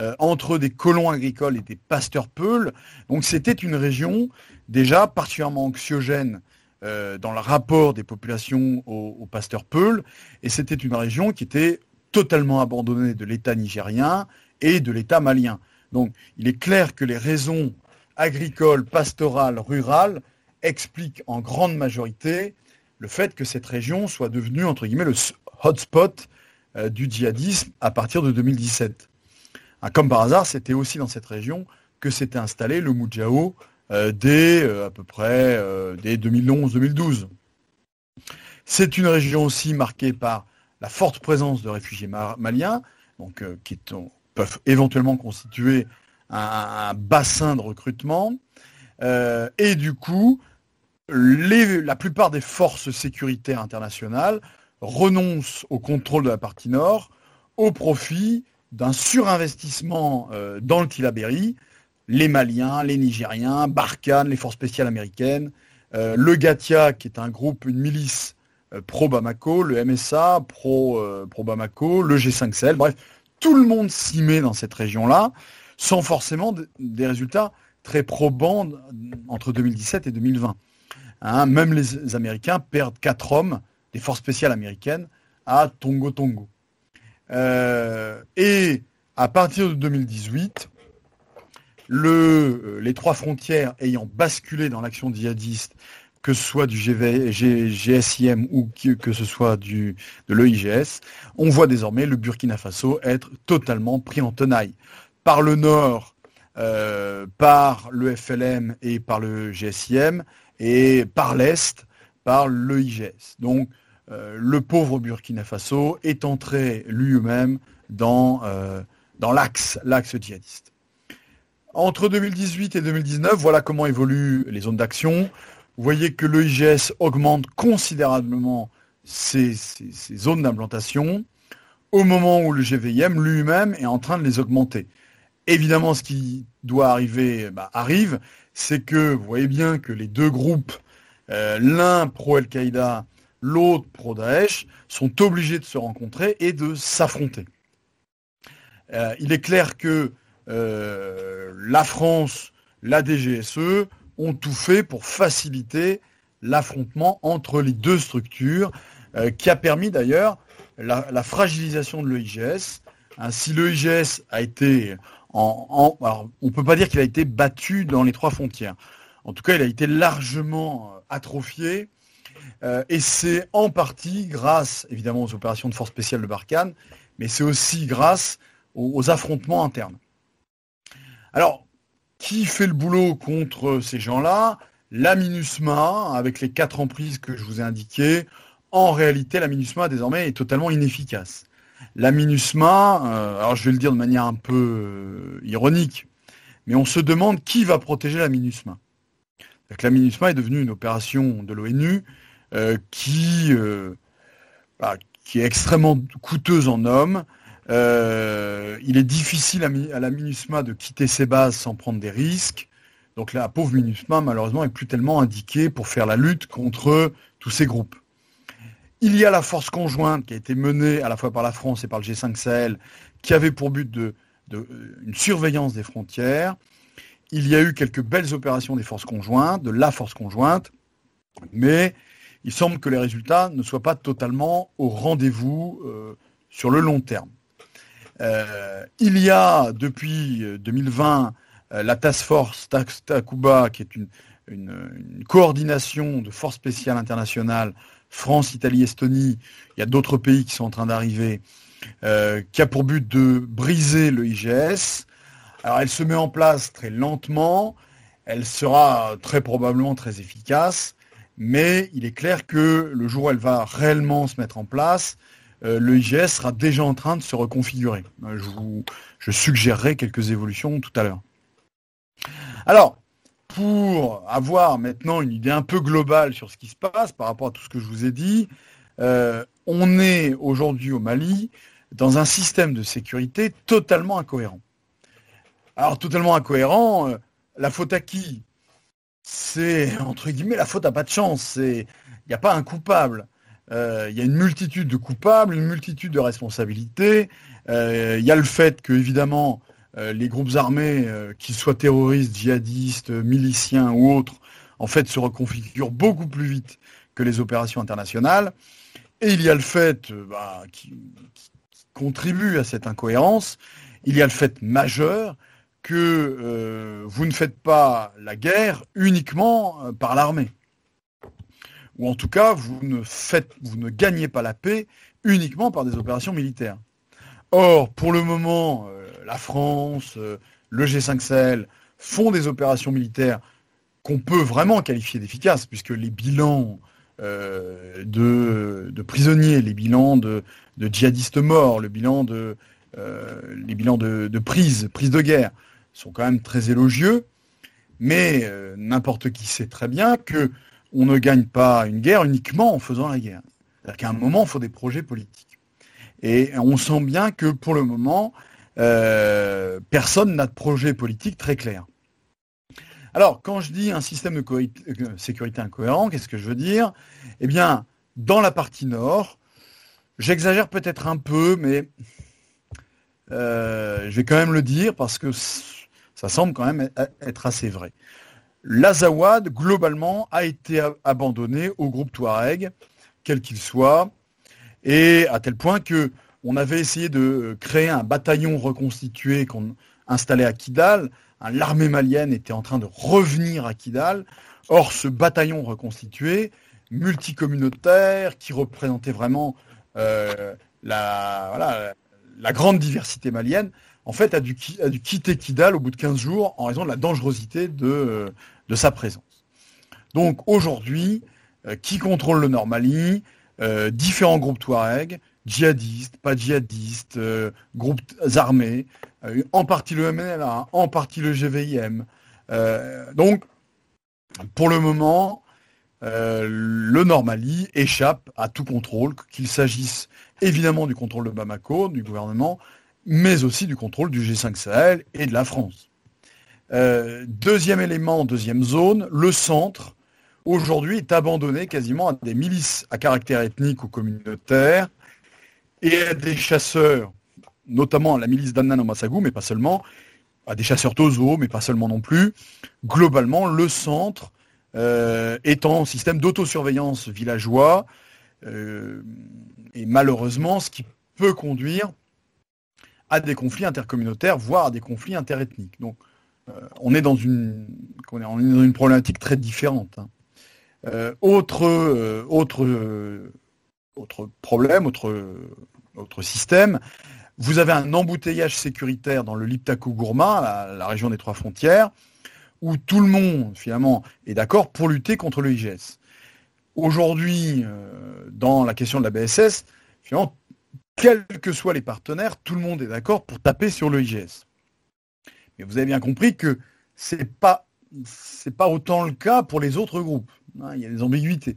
Speaker 3: euh, entre des colons agricoles et des pasteurs Peuls. Donc c'était une région déjà particulièrement anxiogène euh, dans le rapport des populations aux, pasteurs Peuls, et c'était une région qui était totalement abandonnée de l'État nigérien et de l'État malien. Donc il est clair que les raisons agricoles, pastorales, rurales expliquent en grande majorité le fait que cette région soit devenue, entre guillemets, le hotspot euh, du djihadisme à partir de 2017. Ah, comme par hasard, c'était aussi dans cette région que s'était installé le Moudjao dès à peu près dès 2011-2012. C'est une région aussi marquée par la forte présence de réfugiés maliens, donc, qui peuvent éventuellement constituer un, bassin de recrutement. et du coup, la plupart des forces sécuritaires internationales renoncent au contrôle de la partie nord au profit d'un surinvestissement euh, dans le Tilaberi, les Maliens, les Nigériens, Barkhane, les forces spéciales américaines, euh, le Gatia, qui est un groupe, une milice euh, pro-Bamako, le MSA, pro-Bamako, le G5 Sahel, bref, tout le monde s'y met dans cette région-là, sans forcément des résultats très probants entre 2017 et 2020. Hein, même les Américains perdent quatre hommes des forces spéciales américaines à Tongo Tongo. Euh, et à partir de 2018, euh, les trois frontières ayant basculé dans l'action djihadiste, que ce soit du GSIM ou que, ce soit du, de l'EIGS, on voit désormais le Burkina Faso être totalement pris en tenaille. Par le nord, euh, par le FLM et par le GSIM, et par l'est, par l'EIGS. Donc euh, le pauvre Burkina Faso est entré lui-même dans, euh, l'axe djihadiste. Entre 2018 et 2019, voilà comment évoluent les zones d'action. Vous voyez que l'EIGS augmente considérablement ses, zones d'implantation au moment où le GVIM lui-même est en train de les augmenter. Évidemment, ce qui doit arriver bah, arrive, c'est que vous voyez bien que les deux groupes, euh, l'un pro-Al-Qaïda l'autre pro-Daesh, sont obligés de se rencontrer et de s'affronter. Euh, il est clair que euh, la France, la DGSE ont tout fait pour faciliter l'affrontement entre les deux structures, euh, qui a permis d'ailleurs la, fragilisation de l'EIGS. Hein, si l'EIGS a été on ne peut pas dire qu'il a été battu dans les trois frontières. En tout cas, il a été largement atrophié euh, et c'est en partie grâce, évidemment, aux opérations de force spéciale de Barkhane, mais c'est aussi grâce aux, affrontements internes. Alors, qui fait le boulot contre ces gens-là? La MINUSMA, avec les quatre emprises que je vous ai indiquées. En réalité, la MINUSMA, désormais, est totalement inefficace. La MINUSMA, euh, alors je vais le dire de manière un peu euh, ironique, mais on se demande qui va protéger la MINUSMA. La MINUSMA est devenue une opération de l'ONU qui, euh, bah, qui est extrêmement coûteuse en hommes. Euh, il est difficile à, la MINUSMA de quitter ses bases sans prendre des risques. Donc la pauvre MINUSMA, malheureusement, est plus tellement indiquée pour faire la lutte contre tous ces groupes. Il y a la force conjointe qui a été menée à la fois par la France et par le G5 Sahel, qui avait pour but de, une surveillance des frontières. Il y a eu quelques belles opérations des forces conjointes, de la force conjointe, mais il semble que les résultats ne soient pas totalement au rendez-vous euh, sur le long terme. Euh, il y a depuis 2020 euh, la Task Force Takuba, qui est une, coordination de forces spéciales internationales, France, Italie, Estonie, il y a d'autres pays qui sont en train d'arriver, qui a pour but de briser le IGS. Alors elle se met en place très lentement, elle sera très probablement très efficace, mais il est clair que le jour où elle va réellement se mettre en place, euh, le IGS sera déjà en train de se reconfigurer. Euh, je, vous, suggérerai quelques évolutions tout à l'heure. Alors, pour avoir maintenant une idée un peu globale sur ce qui se passe par rapport à tout ce que je vous ai dit, euh, on est aujourd'hui au Mali dans un système de sécurité totalement incohérent. Alors totalement incohérent, la faute à qui? C'est entre guillemets la faute à pas de chance. Il n'y a pas un coupable. Euh, il y a une multitude de coupables, une multitude de responsabilités. Euh, il y a le fait que, évidemment, euh, les groupes armés, qu'ils soient terroristes, djihadistes, miliciens ou autres, en fait, se reconfigurent beaucoup plus vite que les opérations internationales. Et il y a le fait bah, qui, contribue à cette incohérence, il y a le fait majeur que euh, vous ne faites pas la guerre uniquement euh, par l'armée. Ou en tout cas, vous ne, gagnez pas la paix uniquement par des opérations militaires. Or, pour le moment, euh, la France, le G5 Sahel font des opérations militaires qu'on peut vraiment qualifier d'efficaces, puisque les bilans de, prisonniers, les bilans de, djihadistes morts, les bilans de, de prise, prise de guerre, sont quand même très élogieux. Mais euh, n'importe qui sait très bien que on ne gagne pas une guerre uniquement en faisant la guerre. C'est-à-dire qu'à un moment, il faut des projets politiques. Et on sent bien que pour le moment, personne n'a de projet politique très clair. Alors, quand je dis un système de euh, sécurité incohérent, qu'est-ce que je veux dire? Eh bien, dans la partie nord, j'exagère peut-être un peu, mais euh, je vais quand même le dire parce que ça semble quand même être assez vrai. L'Azawad, globalement, a été abandonné au groupe Touareg, quel qu'il soit, et à tel point que on avait essayé de créer un bataillon reconstitué qu'on installait à Kidal, l'armée malienne était en train de revenir à Kidal. Or, ce bataillon reconstitué, multicommunautaire, qui représentait vraiment euh, la, grande diversité malienne, en fait, a dû, quitter Kidal au bout de 15 jours en raison de la dangerosité de, sa présence. Donc aujourd'hui, euh, qui contrôle le Nord Mali euh, Différents groupes Touareg, djihadistes, pas djihadistes, groupes armés, euh, en partie le MNLA, en partie le GVIM. Euh, donc, pour le moment, euh, le Normali échappe à tout contrôle, qu'il s'agisse évidemment du contrôle de Bamako, du gouvernement, mais aussi du contrôle du G5 Sahel et de la France. deuxième élément, deuxième zone, le centre, aujourd'hui, est abandonné quasiment à des milices à caractère ethnique ou communautaire et à des chasseurs notamment à la milice d'Annan au mais pas seulement, à des chasseurs Tozo, mais pas seulement non plus. Globalement, le centre euh, étant un système d'autosurveillance villageois, euh, et malheureusement, ce qui peut conduire à des conflits intercommunautaires, voire à des conflits interethniques. Donc, euh, on, est dans une, problématique très différente. Hein. autre, autre, autre problème, autre, système, vous avez un embouteillage sécuritaire dans le Liptako-Gourma, la, région des trois frontières, où tout le monde, finalement, est d'accord pour lutter contre le IGS. Aujourd'hui, euh, dans la question de la BSS, finalement, quels que soient les partenaires, tout le monde est d'accord pour taper sur le IGS. Mais vous avez bien compris que ce n'est pas, autant le cas pour les autres groupes. Hein, il y a des ambiguïtés.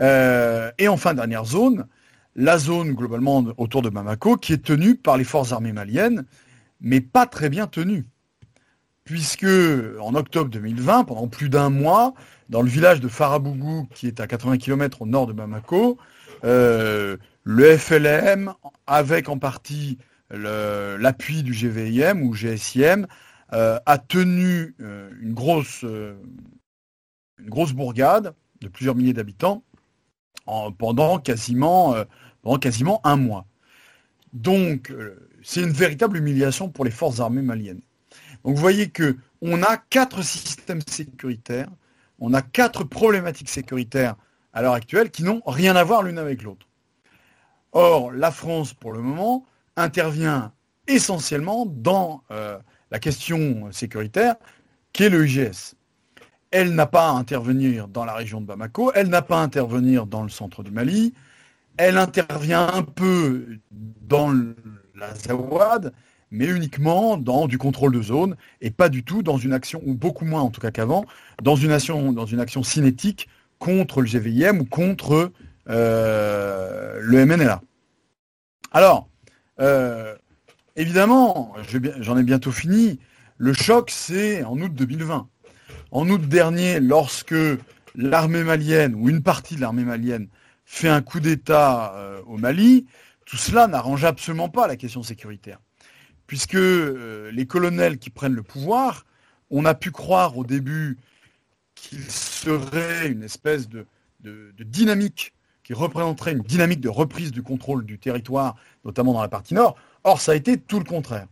Speaker 3: Euh, et enfin, dernière zone, la zone globalement autour de Bamako, qui est tenue par les forces armées maliennes, mais pas très bien tenue. Puisque en octobre 2020, pendant plus d'un mois, dans le village de Farabougou, qui est à 80 km au nord de Bamako, euh, le FLM, avec en partie l'appui du GVIM ou GSIM, euh, a tenu euh, une, grosse, une grosse bourgade de plusieurs milliers d'habitants pendant quasiment un mois. Donc, euh, c'est une véritable humiliation pour les forces armées maliennes. Donc, vous voyez que on a quatre systèmes sécuritaires, on a quatre problématiques sécuritaires à l'heure actuelle qui n'ont rien à voir l'une avec l'autre. Or, la France, pour le moment, intervient essentiellement dans euh, la question sécuritaire qui est le IGS. Elle n'a pas à intervenir dans la région de Bamako, elle n'a pas à intervenir dans le centre du Mali, elle intervient un peu dans la Zawad, mais uniquement dans du contrôle de zone et pas du tout dans une action, ou beaucoup moins en tout cas qu'avant, dans une action, dans une action cinétique contre le GVIM ou contre euh, le MNLA. Alors, euh, évidemment, j'en ai bientôt fini, le choc c'est en août 2020. En août dernier, lorsque l'armée malienne, ou une partie de l'armée malienne, fait un coup d'État euh, au Mali, tout cela n'arrange absolument pas la question sécuritaire. Puisque les colonels qui prennent le pouvoir, on a pu croire au début qu'il serait une espèce de, dynamique qui représenterait une dynamique de reprise du contrôle du territoire, notamment dans la partie nord. Or, ça a été tout le contraire.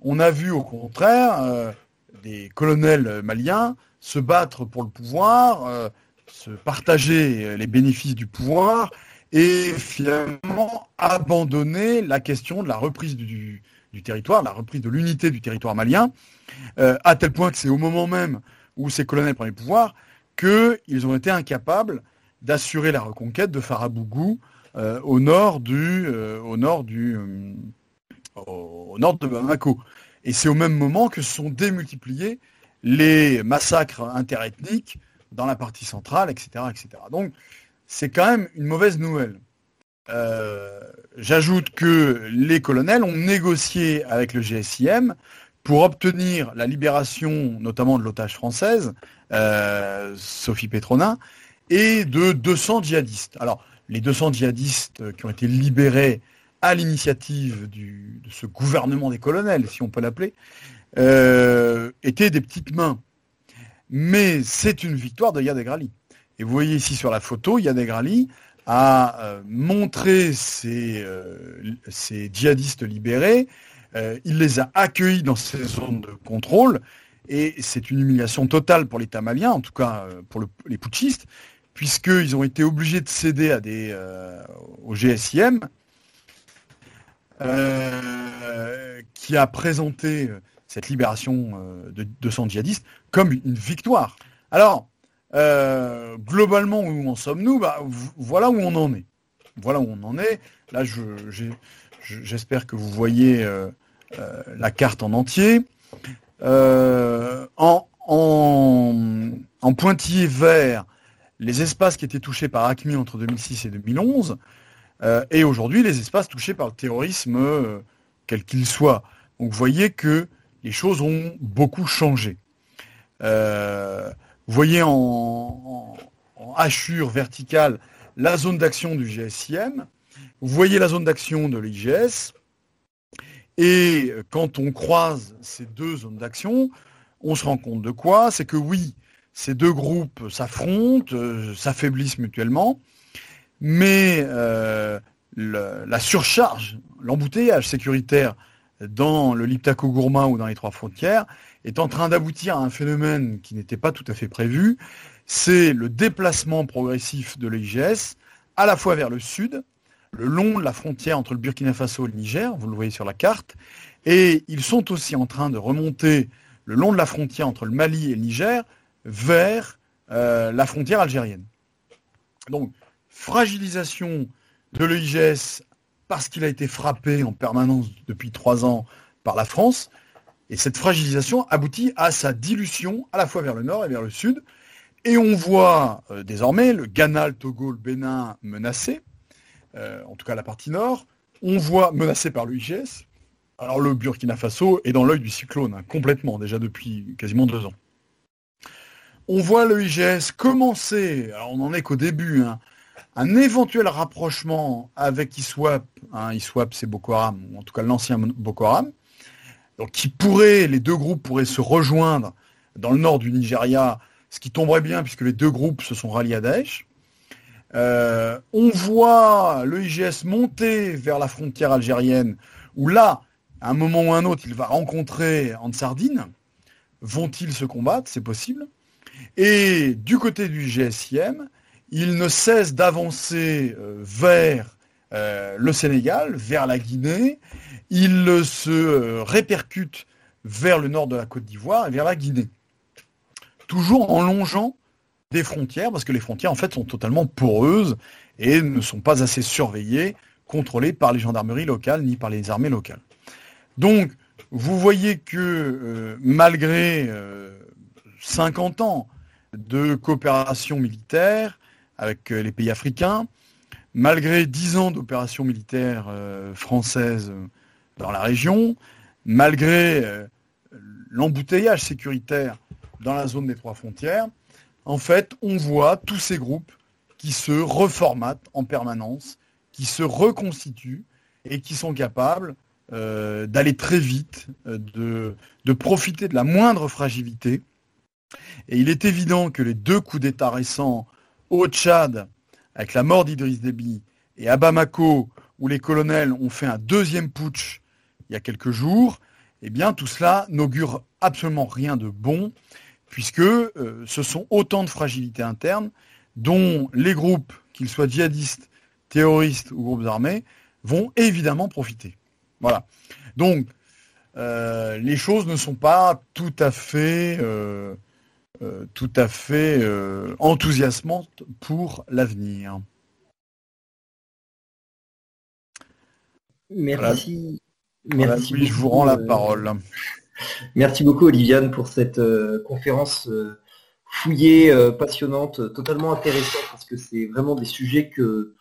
Speaker 3: On a vu au contraire euh, des colonels maliens se battre pour le pouvoir, se partager euh, les bénéfices du pouvoir et finalement abandonner la question de la reprise du, territoire, la reprise de l'unité du territoire malien, euh, à tel point que c'est au moment même où ces colonels prenaient le pouvoir, qu'ils ont été incapables d'assurer la reconquête de Farabougou euh, au nord euh, euh, de Bamako. Et c'est au même moment que sont démultipliés les massacres interethniques dans la partie centrale, etc., etc. Donc, c'est quand même une mauvaise nouvelle. J'ajoute que les colonels ont négocié avec le GSIM pour obtenir la libération notamment de l'otage française, Sophie Petronin, et de 200 djihadistes. Alors, les 200 djihadistes qui ont été libérés à l'initiative de ce gouvernement des colonels, si on peut l'appeler, euh, étaient des petites mains. Mais c'est une victoire de Yad Et vous voyez ici sur la photo, Yad a euh, montré euh, ces, djihadistes libérés, il les a accueillis dans ses zones de contrôle, et c'est une humiliation totale pour l'État malien, en tout cas pour les putschistes, puisqu'ils ont été obligés de céder euh, au GSIM, euh, qui a présenté euh, cette libération de 200 djihadistes comme une victoire. Alors, globalement, où en sommes-nous? Bah, Voilà où on en est. Voilà où on en est. Là, j'espère que vous voyez la carte en entier. en, en, en pointillé vert, les espaces qui étaient touchés par ACMI entre 2006 et 2011, euh, et aujourd'hui les espaces touchés par le terrorisme, euh, quel qu'il soit. Donc vous voyez que les choses ont beaucoup changé. Euh, vous voyez en, hachure verticale la zone d'action du GSIM, vous voyez la zone d'action de l'IGS, et quand on croise ces deux zones d'action, on se rend compte de quoi? C'est que oui, ces deux groupes s'affrontent, euh, s'affaiblissent mutuellement, mais euh, la surcharge, l'embouteillage sécuritaire dans le Liptako Gourma ou dans les trois frontières est en train d'aboutir à un phénomène qui n'était pas tout à fait prévu, c'est le déplacement progressif de l'IGS à la fois vers le sud, le long de la frontière entre le Burkina Faso et le Niger, vous le voyez sur la carte, et ils sont aussi en train de remonter le long de la frontière entre le Mali et le Niger vers euh, la frontière algérienne. Donc, fragilisation de l'EIGS parce qu'il a été frappé en permanence depuis trois ans par la France. Et cette fragilisation aboutit à sa dilution à la fois vers le nord et vers le sud. Et on voit euh, désormais le Ghana, le Togo, le Bénin menacés, euh, en tout cas la partie nord. On voit menacé par l'UIGS. Alors le Burkina Faso est dans l'œil du cyclone, hein, complètement, déjà depuis quasiment deux ans on voit le IGS commencer, alors on n'en est qu'au début, hein, un éventuel rapprochement avec ISWAP, hein, ISWAP c'est Boko Haram, ou en tout cas l'ancien Boko Haram, qui pourrait, les deux groupes pourraient se rejoindre dans le nord du Nigeria, ce qui tomberait bien puisque les deux groupes se sont ralliés à Daesh. Euh, on voit le IGS monter vers la frontière algérienne, où là, à un moment ou un autre, il va rencontrer Ansardine. Vont-ils se combattre? C'est possible. Et du côté du GSIM, il ne cesse d'avancer euh, vers euh, le Sénégal, vers la Guinée. Il se euh, répercute vers le nord de la Côte d'Ivoire et vers la Guinée. Toujours en longeant des frontières, parce que les frontières en fait sont totalement poreuses et ne sont pas assez surveillées, contrôlées par les gendarmeries locales ni par les armées locales. Donc, vous voyez que malgré 50 ans de coopération militaire avec euh, les pays africains, malgré 10 ans d'opérations militaires euh, françaises euh, dans la région, malgré l'embouteillage sécuritaire dans la zone des trois frontières, en fait, on voit tous ces groupes qui se reformatent en permanence, qui se reconstituent et qui sont capables d'aller très vite, de, de, profiter de la moindre fragilité et il est évident que les deux coups d'État récents au Tchad, avec la mort d'Idriss Déby, et à Bamako, où les colonels ont fait un deuxième putsch il y a quelques jours, eh bien tout cela n'augure absolument rien de bon, puisque euh, ce sont autant de fragilités internes dont les groupes, qu'ils soient djihadistes, terroristes ou groupes armés, vont évidemment profiter. Voilà. Donc, euh, les choses ne sont pas tout à fait euh, tout à fait enthousiasmante pour l'avenir.
Speaker 2: Merci.
Speaker 3: Merci. je vous rends la parole.
Speaker 2: Merci beaucoup, Oliviane, pour cette conférence fouillée, passionnante, totalement intéressante, parce que c'est vraiment des sujets que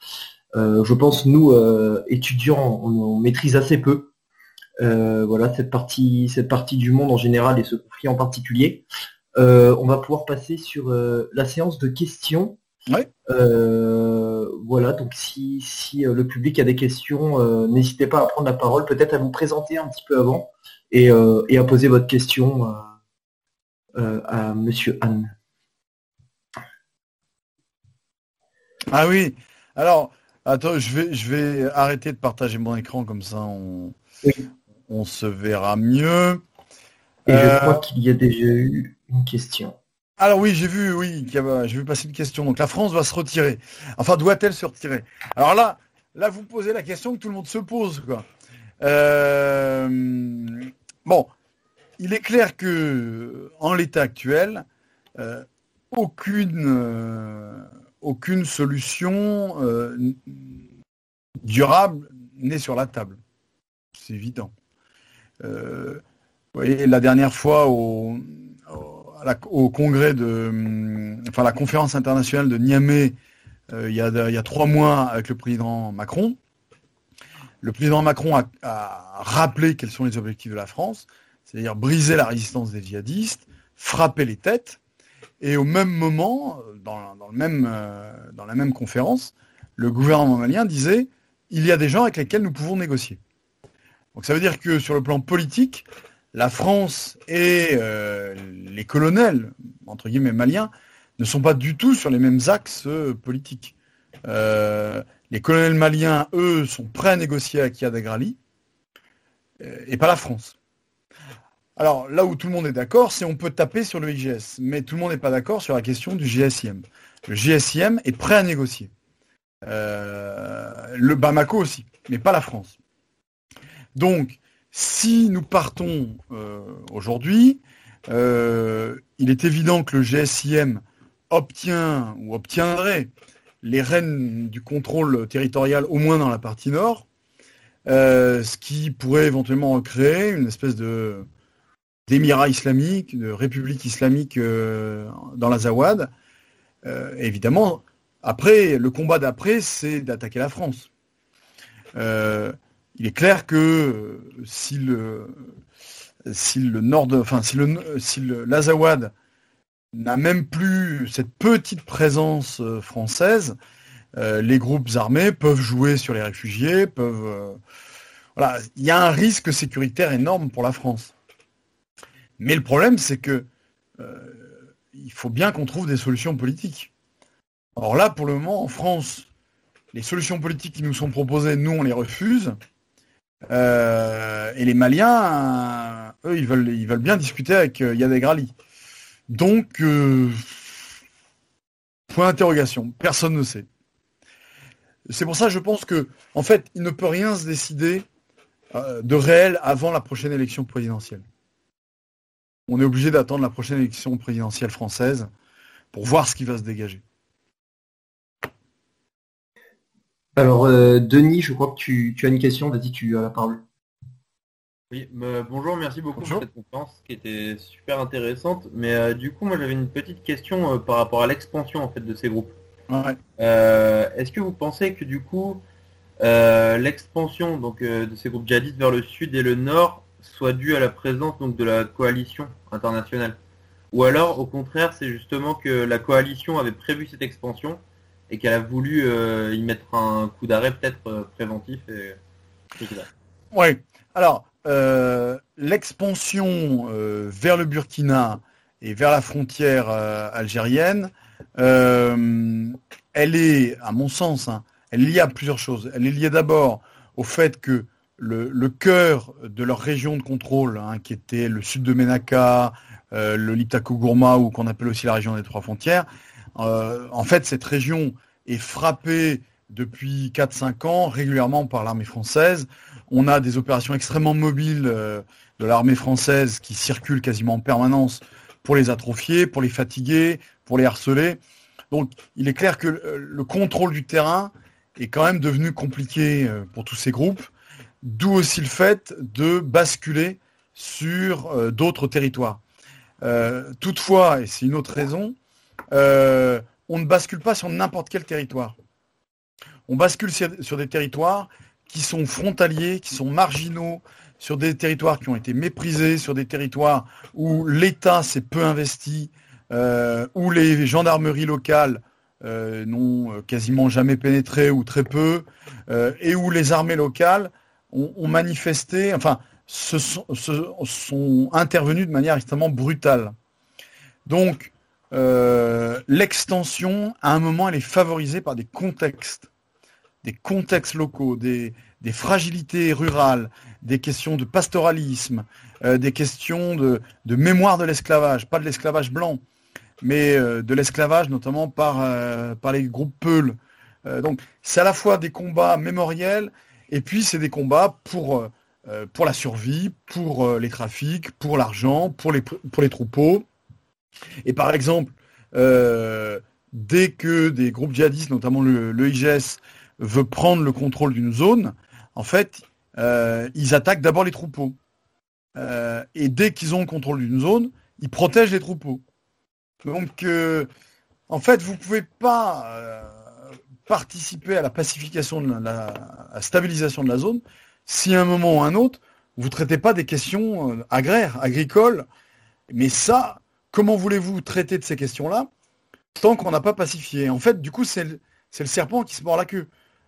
Speaker 2: je pense, nous, étudiants, on maîtrise assez peu. Euh, voilà cette partie, cette partie du monde en général et ce conflit en particulier. Euh, on va pouvoir passer sur euh, la séance de questions. voilà, donc si, si le public a des questions, n'hésitez pas à prendre la parole, peut-être à vous présenter un petit peu avant et, à poser votre question à Monsieur Anne.
Speaker 3: Ah oui, alors attends, je vais, je vais arrêter de partager mon écran comme ça on, on se verra mieux.
Speaker 2: Et je crois euh, qu'il y a déjà eu une question.
Speaker 3: Alors oui, j'ai vu, oui, j'ai vu passer une question. Donc la France va se retirer. Enfin, doit-elle se retirer? Alors là, là, vous posez la question que tout le monde se pose, quoi. Euh, bon, il est clair que en l'état actuel, euh, aucune, aucune solution durable n'est sur la table. C'est évident. Euh, voyez, la dernière fois au, congrès de, enfin la conférence internationale de Niamey, euh, il, y a, trois mois avec le président Macron, le président Macron a, rappelé quels sont les objectifs de la France, c'est-à-dire briser la résistance des djihadistes, frapper les têtes, et au même moment, euh, dans la même conférence, le gouvernement malien disait il y a des gens avec lesquels nous pouvons négocier. Donc ça veut dire que sur le plan politique, la France et euh, les colonels, entre guillemets maliens, ne sont pas du tout sur les mêmes axes euh, politiques. Euh, les colonels maliens, eux, sont prêts à négocier avec Yadagrali, et pas la France. Alors là où tout le monde est d'accord, c'est on peut taper sur le IGS, mais tout le monde n'est pas d'accord sur la question du GSIM. Le GSIM est prêt à négocier. le Bamako aussi, mais pas la France. Donc, si nous partons euh, aujourd'hui, euh, il est évident que le GSIM obtient ou obtiendrait les rênes du contrôle territorial, au moins dans la partie nord, euh, ce qui pourrait éventuellement créer une espèce de d'émirat islamique, de république islamique dans la Zawad. évidemment, après, le combat d'après, c'est d'attaquer la France il est clair que euh, si le, si le nord enfin si le, si l'Azawad n'a même plus cette petite présence euh, française, euh, les groupes armés peuvent jouer sur les réfugiés, peuvent voilà, il y a un risque sécuritaire énorme pour la France. Mais le problème, c'est que il faut bien qu'on trouve des solutions politiques. Or là, pour le moment, en France, les solutions politiques qui nous sont proposées, nous, on les refuse. Euh, et les Maliens, eux, ils veulent, bien discuter avec euh, Yadegrali. Donc, euh, point d'interrogation, personne ne sait. C'est pour ça, je pense que, en fait, il ne peut rien se décider de réel avant la prochaine élection présidentielle. On est obligé d'attendre la prochaine élection présidentielle française pour voir ce qui va se dégager.
Speaker 2: Alors, euh, Denis, je crois que tu, as une question. Vas-y, tu as la parole.
Speaker 4: Oui, bah, bonjour, merci beaucoup pour cette conférence qui était super intéressante. Mais euh, du coup, moi j'avais une petite question euh, par rapport à l'expansion en fait de ces groupes. Est-ce que vous pensez que du coup l'expansion donc de ces groupes djihadistes vers le sud et le nord soit due à la présence donc de la coalition internationale? Ou alors au contraire c'est justement que la coalition avait prévu cette expansion et qu'elle a voulu euh, y mettre un coup d'arrêt peut-être euh, préventif.
Speaker 3: Oui. Alors, euh, l'expansion vers le Burkina et vers la frontière algérienne, elle est, à mon sens, hein, elle est liée à plusieurs choses. Elle est liée d'abord au fait que le, cœur de leur région de contrôle, hein, qui était le sud de Ménaka, le Litako Gourma, ou qu'on appelle aussi la région des trois frontières, euh, en fait, cette région est frappée depuis 4-5 ans régulièrement par l'armée française. On a des opérations extrêmement mobiles euh, de l'armée française qui circulent quasiment en permanence pour les atrophier, pour les fatiguer, pour les harceler. Donc il est clair que le contrôle du terrain est quand même devenu compliqué pour tous ces groupes, d'où aussi le fait de basculer sur d'autres territoires. toutefois, et c'est une autre raison, on ne bascule pas sur n'importe quel territoire. On bascule sur des territoires qui sont frontaliers, qui sont marginaux, sur des territoires qui ont été méprisés, sur des territoires où l'État s'est peu investi, euh, où les gendarmeries locales euh, n'ont quasiment jamais pénétré ou très peu, euh, et où les armées locales ont, manifesté, enfin, sont, sont, intervenus de manière extrêmement brutale. Donc, l'extension, à un moment, elle est favorisée par des contextes des contextes locaux, des, fragilités rurales, des questions de pastoralisme, euh, des questions de, mémoire de l'esclavage, pas de l'esclavage blanc, mais euh, de l'esclavage notamment par, euh, les groupes Peuls. donc c'est à la fois des combats mémoriels et puis c'est des combats pour, la survie, pour les trafics, pour l'argent, pour les troupeaux. Et par exemple, dès que des groupes djihadistes, notamment le, le IGS, veut prendre le contrôle d'une zone, en fait, euh, ils attaquent d'abord les troupeaux. Euh, et dès qu'ils ont le contrôle d'une zone, ils protègent les troupeaux. Donc, euh, en fait, vous ne pouvez pas participer à la pacification, de la, stabilisation de la zone si à un moment ou à un autre, vous ne traitez pas des questions agraires, agricoles. Mais ça, comment voulez-vous traiter de ces questions-là tant qu'on n'a pas pacifié? En fait, du coup, c'est le, serpent qui se mord la queue.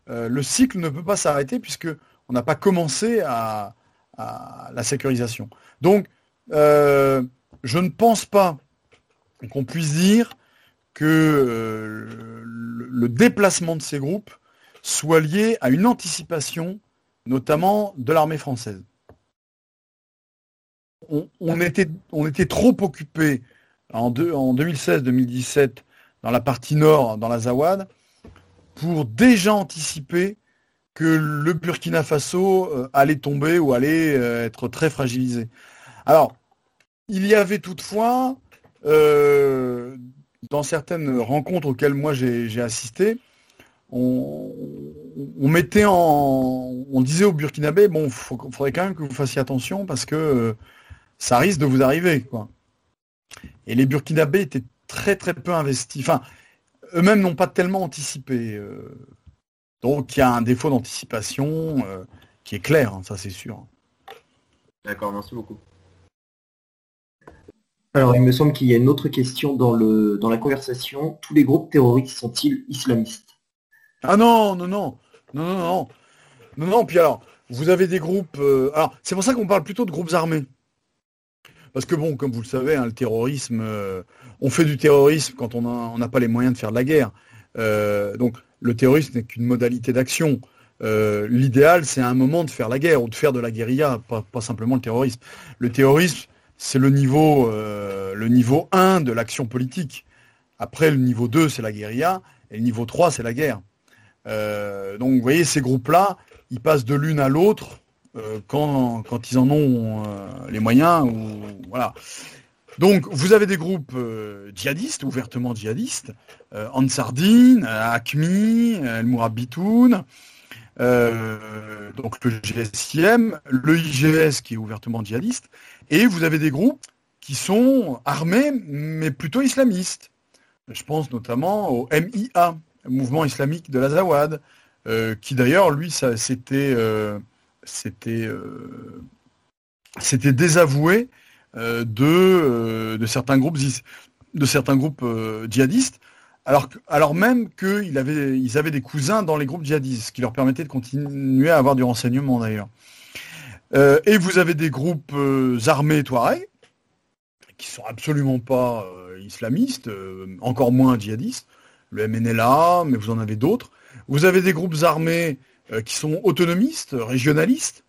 Speaker 3: Euh, le cycle ne peut pas s'arrêter puisque on n'a pas commencé à, la sécurisation. Donc, euh, je ne pense pas qu'on puisse dire que euh, le, déplacement de ces groupes soit lié à une anticipation, notamment de l'armée française. On, était, trop occupé en, en 2016-2017 dans la partie nord, dans la Zawad, pour déjà anticiper que le Burkina Faso euh, allait tomber ou allait euh, être très fragilisé. Alors, il y avait toutefois, euh, dans certaines rencontres auxquelles moi j'ai assisté, on, on disait au Burkinabé, bon, il faudrait quand même que vous fassiez attention parce que ça risque de vous arriver, quoi. Et les Burkinabés étaient très très peu investis. Enfin, eux-mêmes n'ont pas tellement anticipé. Euh. donc il y a un défaut d'anticipation euh, qui est clair, hein, ça c'est sûr.
Speaker 4: D'accord, merci beaucoup.
Speaker 2: Alors il me semble qu'il y a une autre question dans, le, dans la conversation. Tous les groupes terroristes sont-ils islamistes?
Speaker 3: Ah non, non, non, non, non, non. Non, non, puis alors, vous avez des groupes. Euh, alors, c'est pour ça qu'on parle plutôt de groupes armés. Parce que bon, comme vous le savez, hein, le terrorisme, euh, on fait du terrorisme quand on n'a pas les moyens de faire de la guerre. Euh, donc le terrorisme n'est qu'une modalité d'action. Euh, l'idéal, c'est à un moment de faire la guerre ou de faire de la guérilla, pas, simplement le terrorisme. Le terrorisme, c'est le le niveau 1 de l'action politique. Après, le niveau 2, c'est la guérilla, et le niveau 3, c'est la guerre. donc vous voyez, ces groupes-là, ils passent de l'une à l'autre euh, quand, quand, ils en ont euh, les moyens. Ou, voilà. Donc, vous avez des groupes euh, djihadistes, ouvertement djihadistes, Ansardine, Acmi, El Mourabitoun, donc le GSIM, le IGS qui est ouvertement djihadiste, et vous avez des groupes qui sont armés, mais plutôt islamistes. Je pense notamment au MIA, Mouvement islamique de l'Azawad, qui d'ailleurs, lui, c'était c'était euh, c'était désavoué euh, de, euh, de certains groupes djihadistes, alors, même qu'ils avaient, des cousins dans les groupes djihadistes, ce qui leur permettait de continuer à avoir du renseignement d'ailleurs. et vous avez des groupes armés Touareg, qui sont absolument pas islamistes, encore moins djihadistes, le MNLA, mais vous en avez d'autres. Vous avez des groupes armés qui sont autonomistes, régionalistes.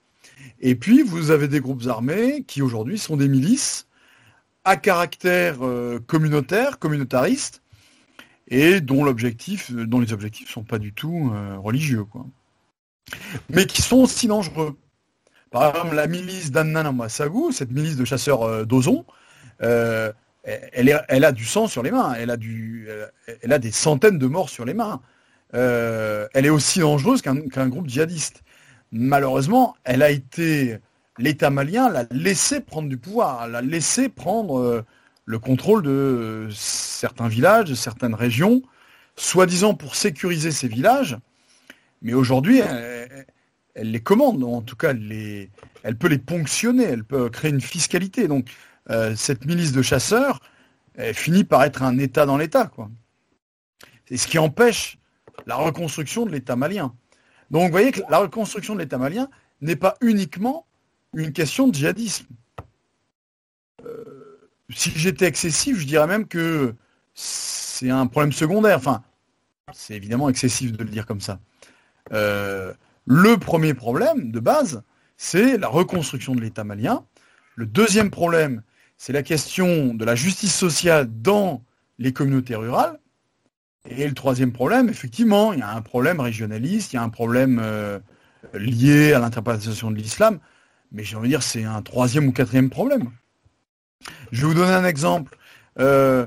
Speaker 3: Et puis, vous avez des groupes armés qui aujourd'hui sont des milices à caractère euh, communautaire, communautariste, et dont l'objectif, dont les objectifs ne sont pas du tout euh, religieux, quoi. Mais qui sont aussi dangereux. Par exemple, la milice d'Annan Sagou, cette milice de chasseurs d'ozon, elle, a du sang sur les mains, elle a des centaines de morts sur les mains. Euh, elle est aussi dangereuse qu'un groupe djihadiste. Malheureusement, elle a été, l'État malien l'a laissé prendre du pouvoir, l'a laissé prendre euh, le contrôle de certains villages, de certaines régions, soi-disant pour sécuriser ces villages. Mais aujourd'hui, elle, les commande, en tout cas, elle, peut les ponctionner, elle peut créer une fiscalité. Donc, euh, cette milice de chasseurs elle finit par être un État dans l'État. C'est ce qui empêche la reconstruction de l'État malien. Donc vous voyez que la reconstruction de l'État malien n'est pas uniquement une question de djihadisme. Euh, si j'étais excessif, je dirais même que c'est un problème secondaire. Enfin, c'est évidemment excessif de le dire comme ça. Euh, le premier problème de base, c'est la reconstruction de l'État malien. Le deuxième problème, c'est la question de la justice sociale dans les communautés rurales. Et le troisième problème, effectivement, il y a un problème régionaliste, il y a un problème euh, lié à l'interprétation de l'islam, mais j'ai envie de dire c'est un troisième ou quatrième problème. Je vais vous donner un exemple. Euh,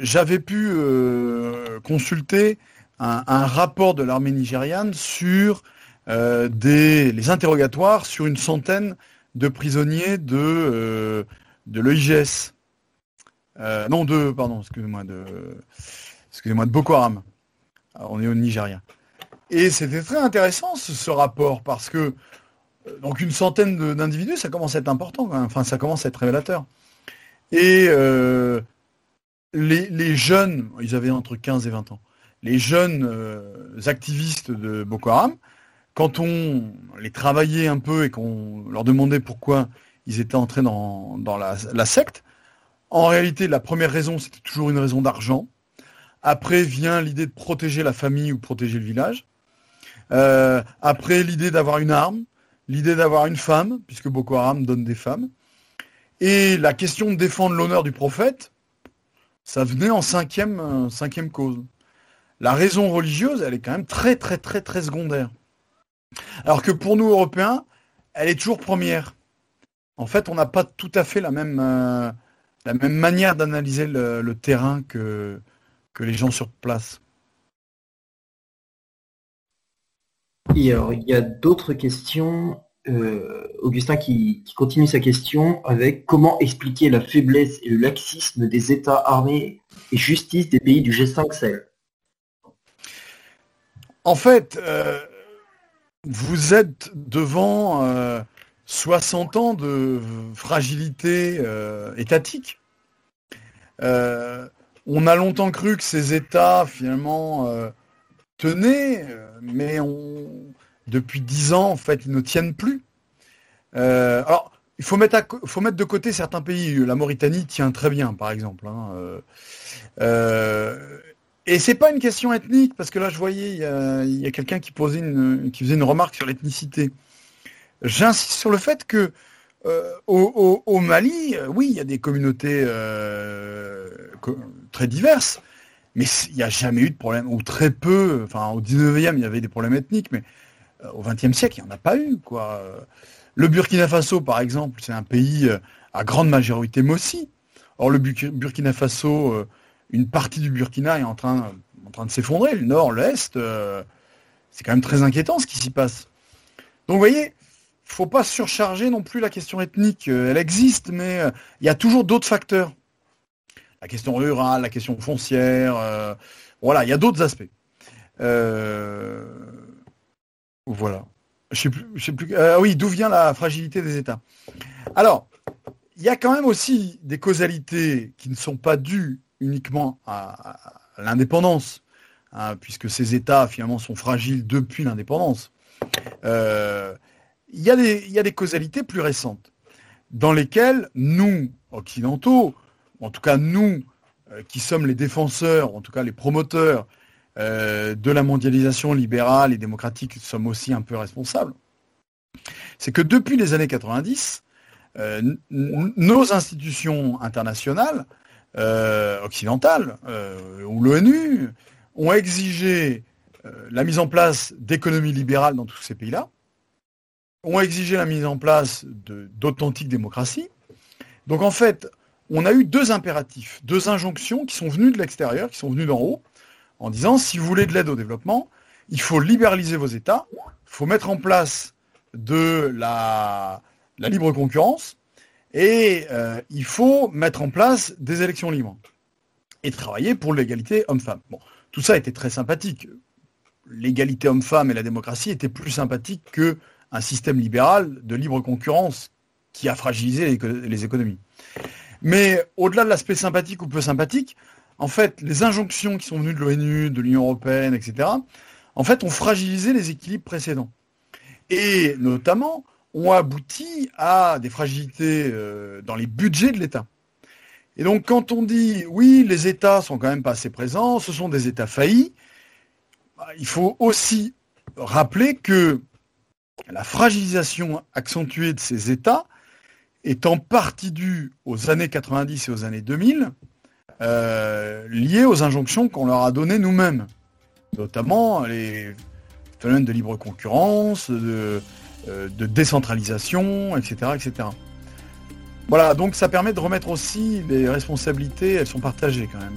Speaker 3: j'avais pu euh, consulter un, rapport de l'armée nigériane sur des, les interrogatoires sur une centaine de prisonniers de, de l'EIGS. non, de, pardon, excusez-moi, de excusez-moi, de Boko Haram. on est au Nigeria. Et c'était très intéressant ce, rapport parce que euh, donc une centaine d'individus, ça commence à être important, enfin ça commence à être révélateur. Et euh, les, jeunes, ils avaient entre 15 et 20 ans, les jeunes euh, activistes de Boko Haram, quand on les travaillait un peu et qu'on leur demandait pourquoi ils étaient entrés dans, la secte, en réalité, la première raison, c'était toujours une raison d'argent. Après vient l'idée de protéger la famille ou protéger le village. Euh, après l'idée d'avoir une arme, l'idée d'avoir une femme, puisque Boko Haram donne des femmes. Et la question de défendre l'honneur du prophète, ça venait en cinquième, euh, cinquième cause. La raison religieuse, elle est quand même très très très très secondaire. Alors que pour nous Européens, elle est toujours première. En fait, on n'a pas tout à fait la même, euh, la même manière d'analyser le, terrain que, que les gens sur place.
Speaker 2: il y a d'autres questions. Euh, Augustin qui, continue sa question avec comment expliquer la faiblesse et le laxisme des États armés et justice des pays du G5 Sahel?
Speaker 3: En fait, euh, vous êtes devant 60 euh, ans de fragilité étatique on a longtemps cru que ces États, finalement, euh, tenaient, euh, mais depuis dix ans, en fait, ils ne tiennent plus. Euh, alors, il faut mettre, de côté certains pays. La Mauritanie tient très bien, par exemple. Hein, et c'est pas une question ethnique, parce que là, je voyais, il y a, quelqu'un qui faisait une remarque sur l'ethnicité. J'insiste sur le fait que au, Mali, oui, il y a des communautés très diverses, mais il n'y a jamais eu de problème, ou très peu, enfin au 19e il y avait des problèmes ethniques, mais euh, au 20e siècle il n'y en a pas eu. Quoi. Le Burkina Faso par exemple, c'est un pays euh, à grande majorité mossi. Or le Burkina Faso, euh, une partie du Burkina est en train, en train de s'effondrer, le nord, l'est, c'est quand même très inquiétant ce qui s'y passe. Donc vous voyez, faut pas surcharger non plus la question ethnique. Elle existe, mais il y a toujours d'autres facteurs la question rurale, la question foncière. Euh, voilà, il y a d'autres aspects. Euh, voilà. Je euh, oui, d'où vient la fragilité des États Alors, il y a quand même aussi des causalités qui ne sont pas dues uniquement à, l'indépendance, hein, puisque ces États finalement sont fragiles depuis l'indépendance. Il, y a des, causalités plus récentes dans lesquelles nous, occidentaux, en tout cas nous, euh, qui sommes les défenseurs, en tout cas les promoteurs euh, de la mondialisation libérale et démocratique, sommes aussi un peu responsables, c'est que depuis les années 90, euh, nos institutions internationales, occidentales, ou l'ONU, ont exigé la mise en place d'économies libérales dans tous ces pays-là, ont exigé la mise en place d'authentiques démocraties. Donc en fait, on a eu deux impératifs, deux injonctions qui sont venues de l'extérieur, qui sont venues d'en haut, en disant si vous voulez de l'aide au développement, il faut libéraliser vos États, il faut mettre en place de la, libre concurrence et euh, il faut mettre en place des élections libres et travailler pour l'égalité homme-femme. Tout ça était très sympathique. L'égalité homme-femme et la démocratie étaient plus sympathiques qu'un système libéral de libre concurrence qui a fragilisé les économies. Mais au-delà de l'aspect sympathique ou peu sympathique, en fait, les injonctions qui sont venues de l'ONU, de l'Union européenne, etc., en fait, ont fragilisé les équilibres précédents. Et notamment, ont abouti à des fragilités euh, dans les budgets de l'État. Et donc, quand on dit, oui, les États sont quand même pas assez présents, ce sont des États faillis, bah, il faut aussi rappeler que la fragilisation accentuée de ces États est en partie due aux années 90 et aux années 2000, euh, liées aux injonctions qu'on leur a données nous-mêmes, notamment les phénomènes de libre concurrence, de, euh, de décentralisation, etc., etc. Voilà, donc ça permet de remettre aussi les responsabilités, elles sont partagées quand même.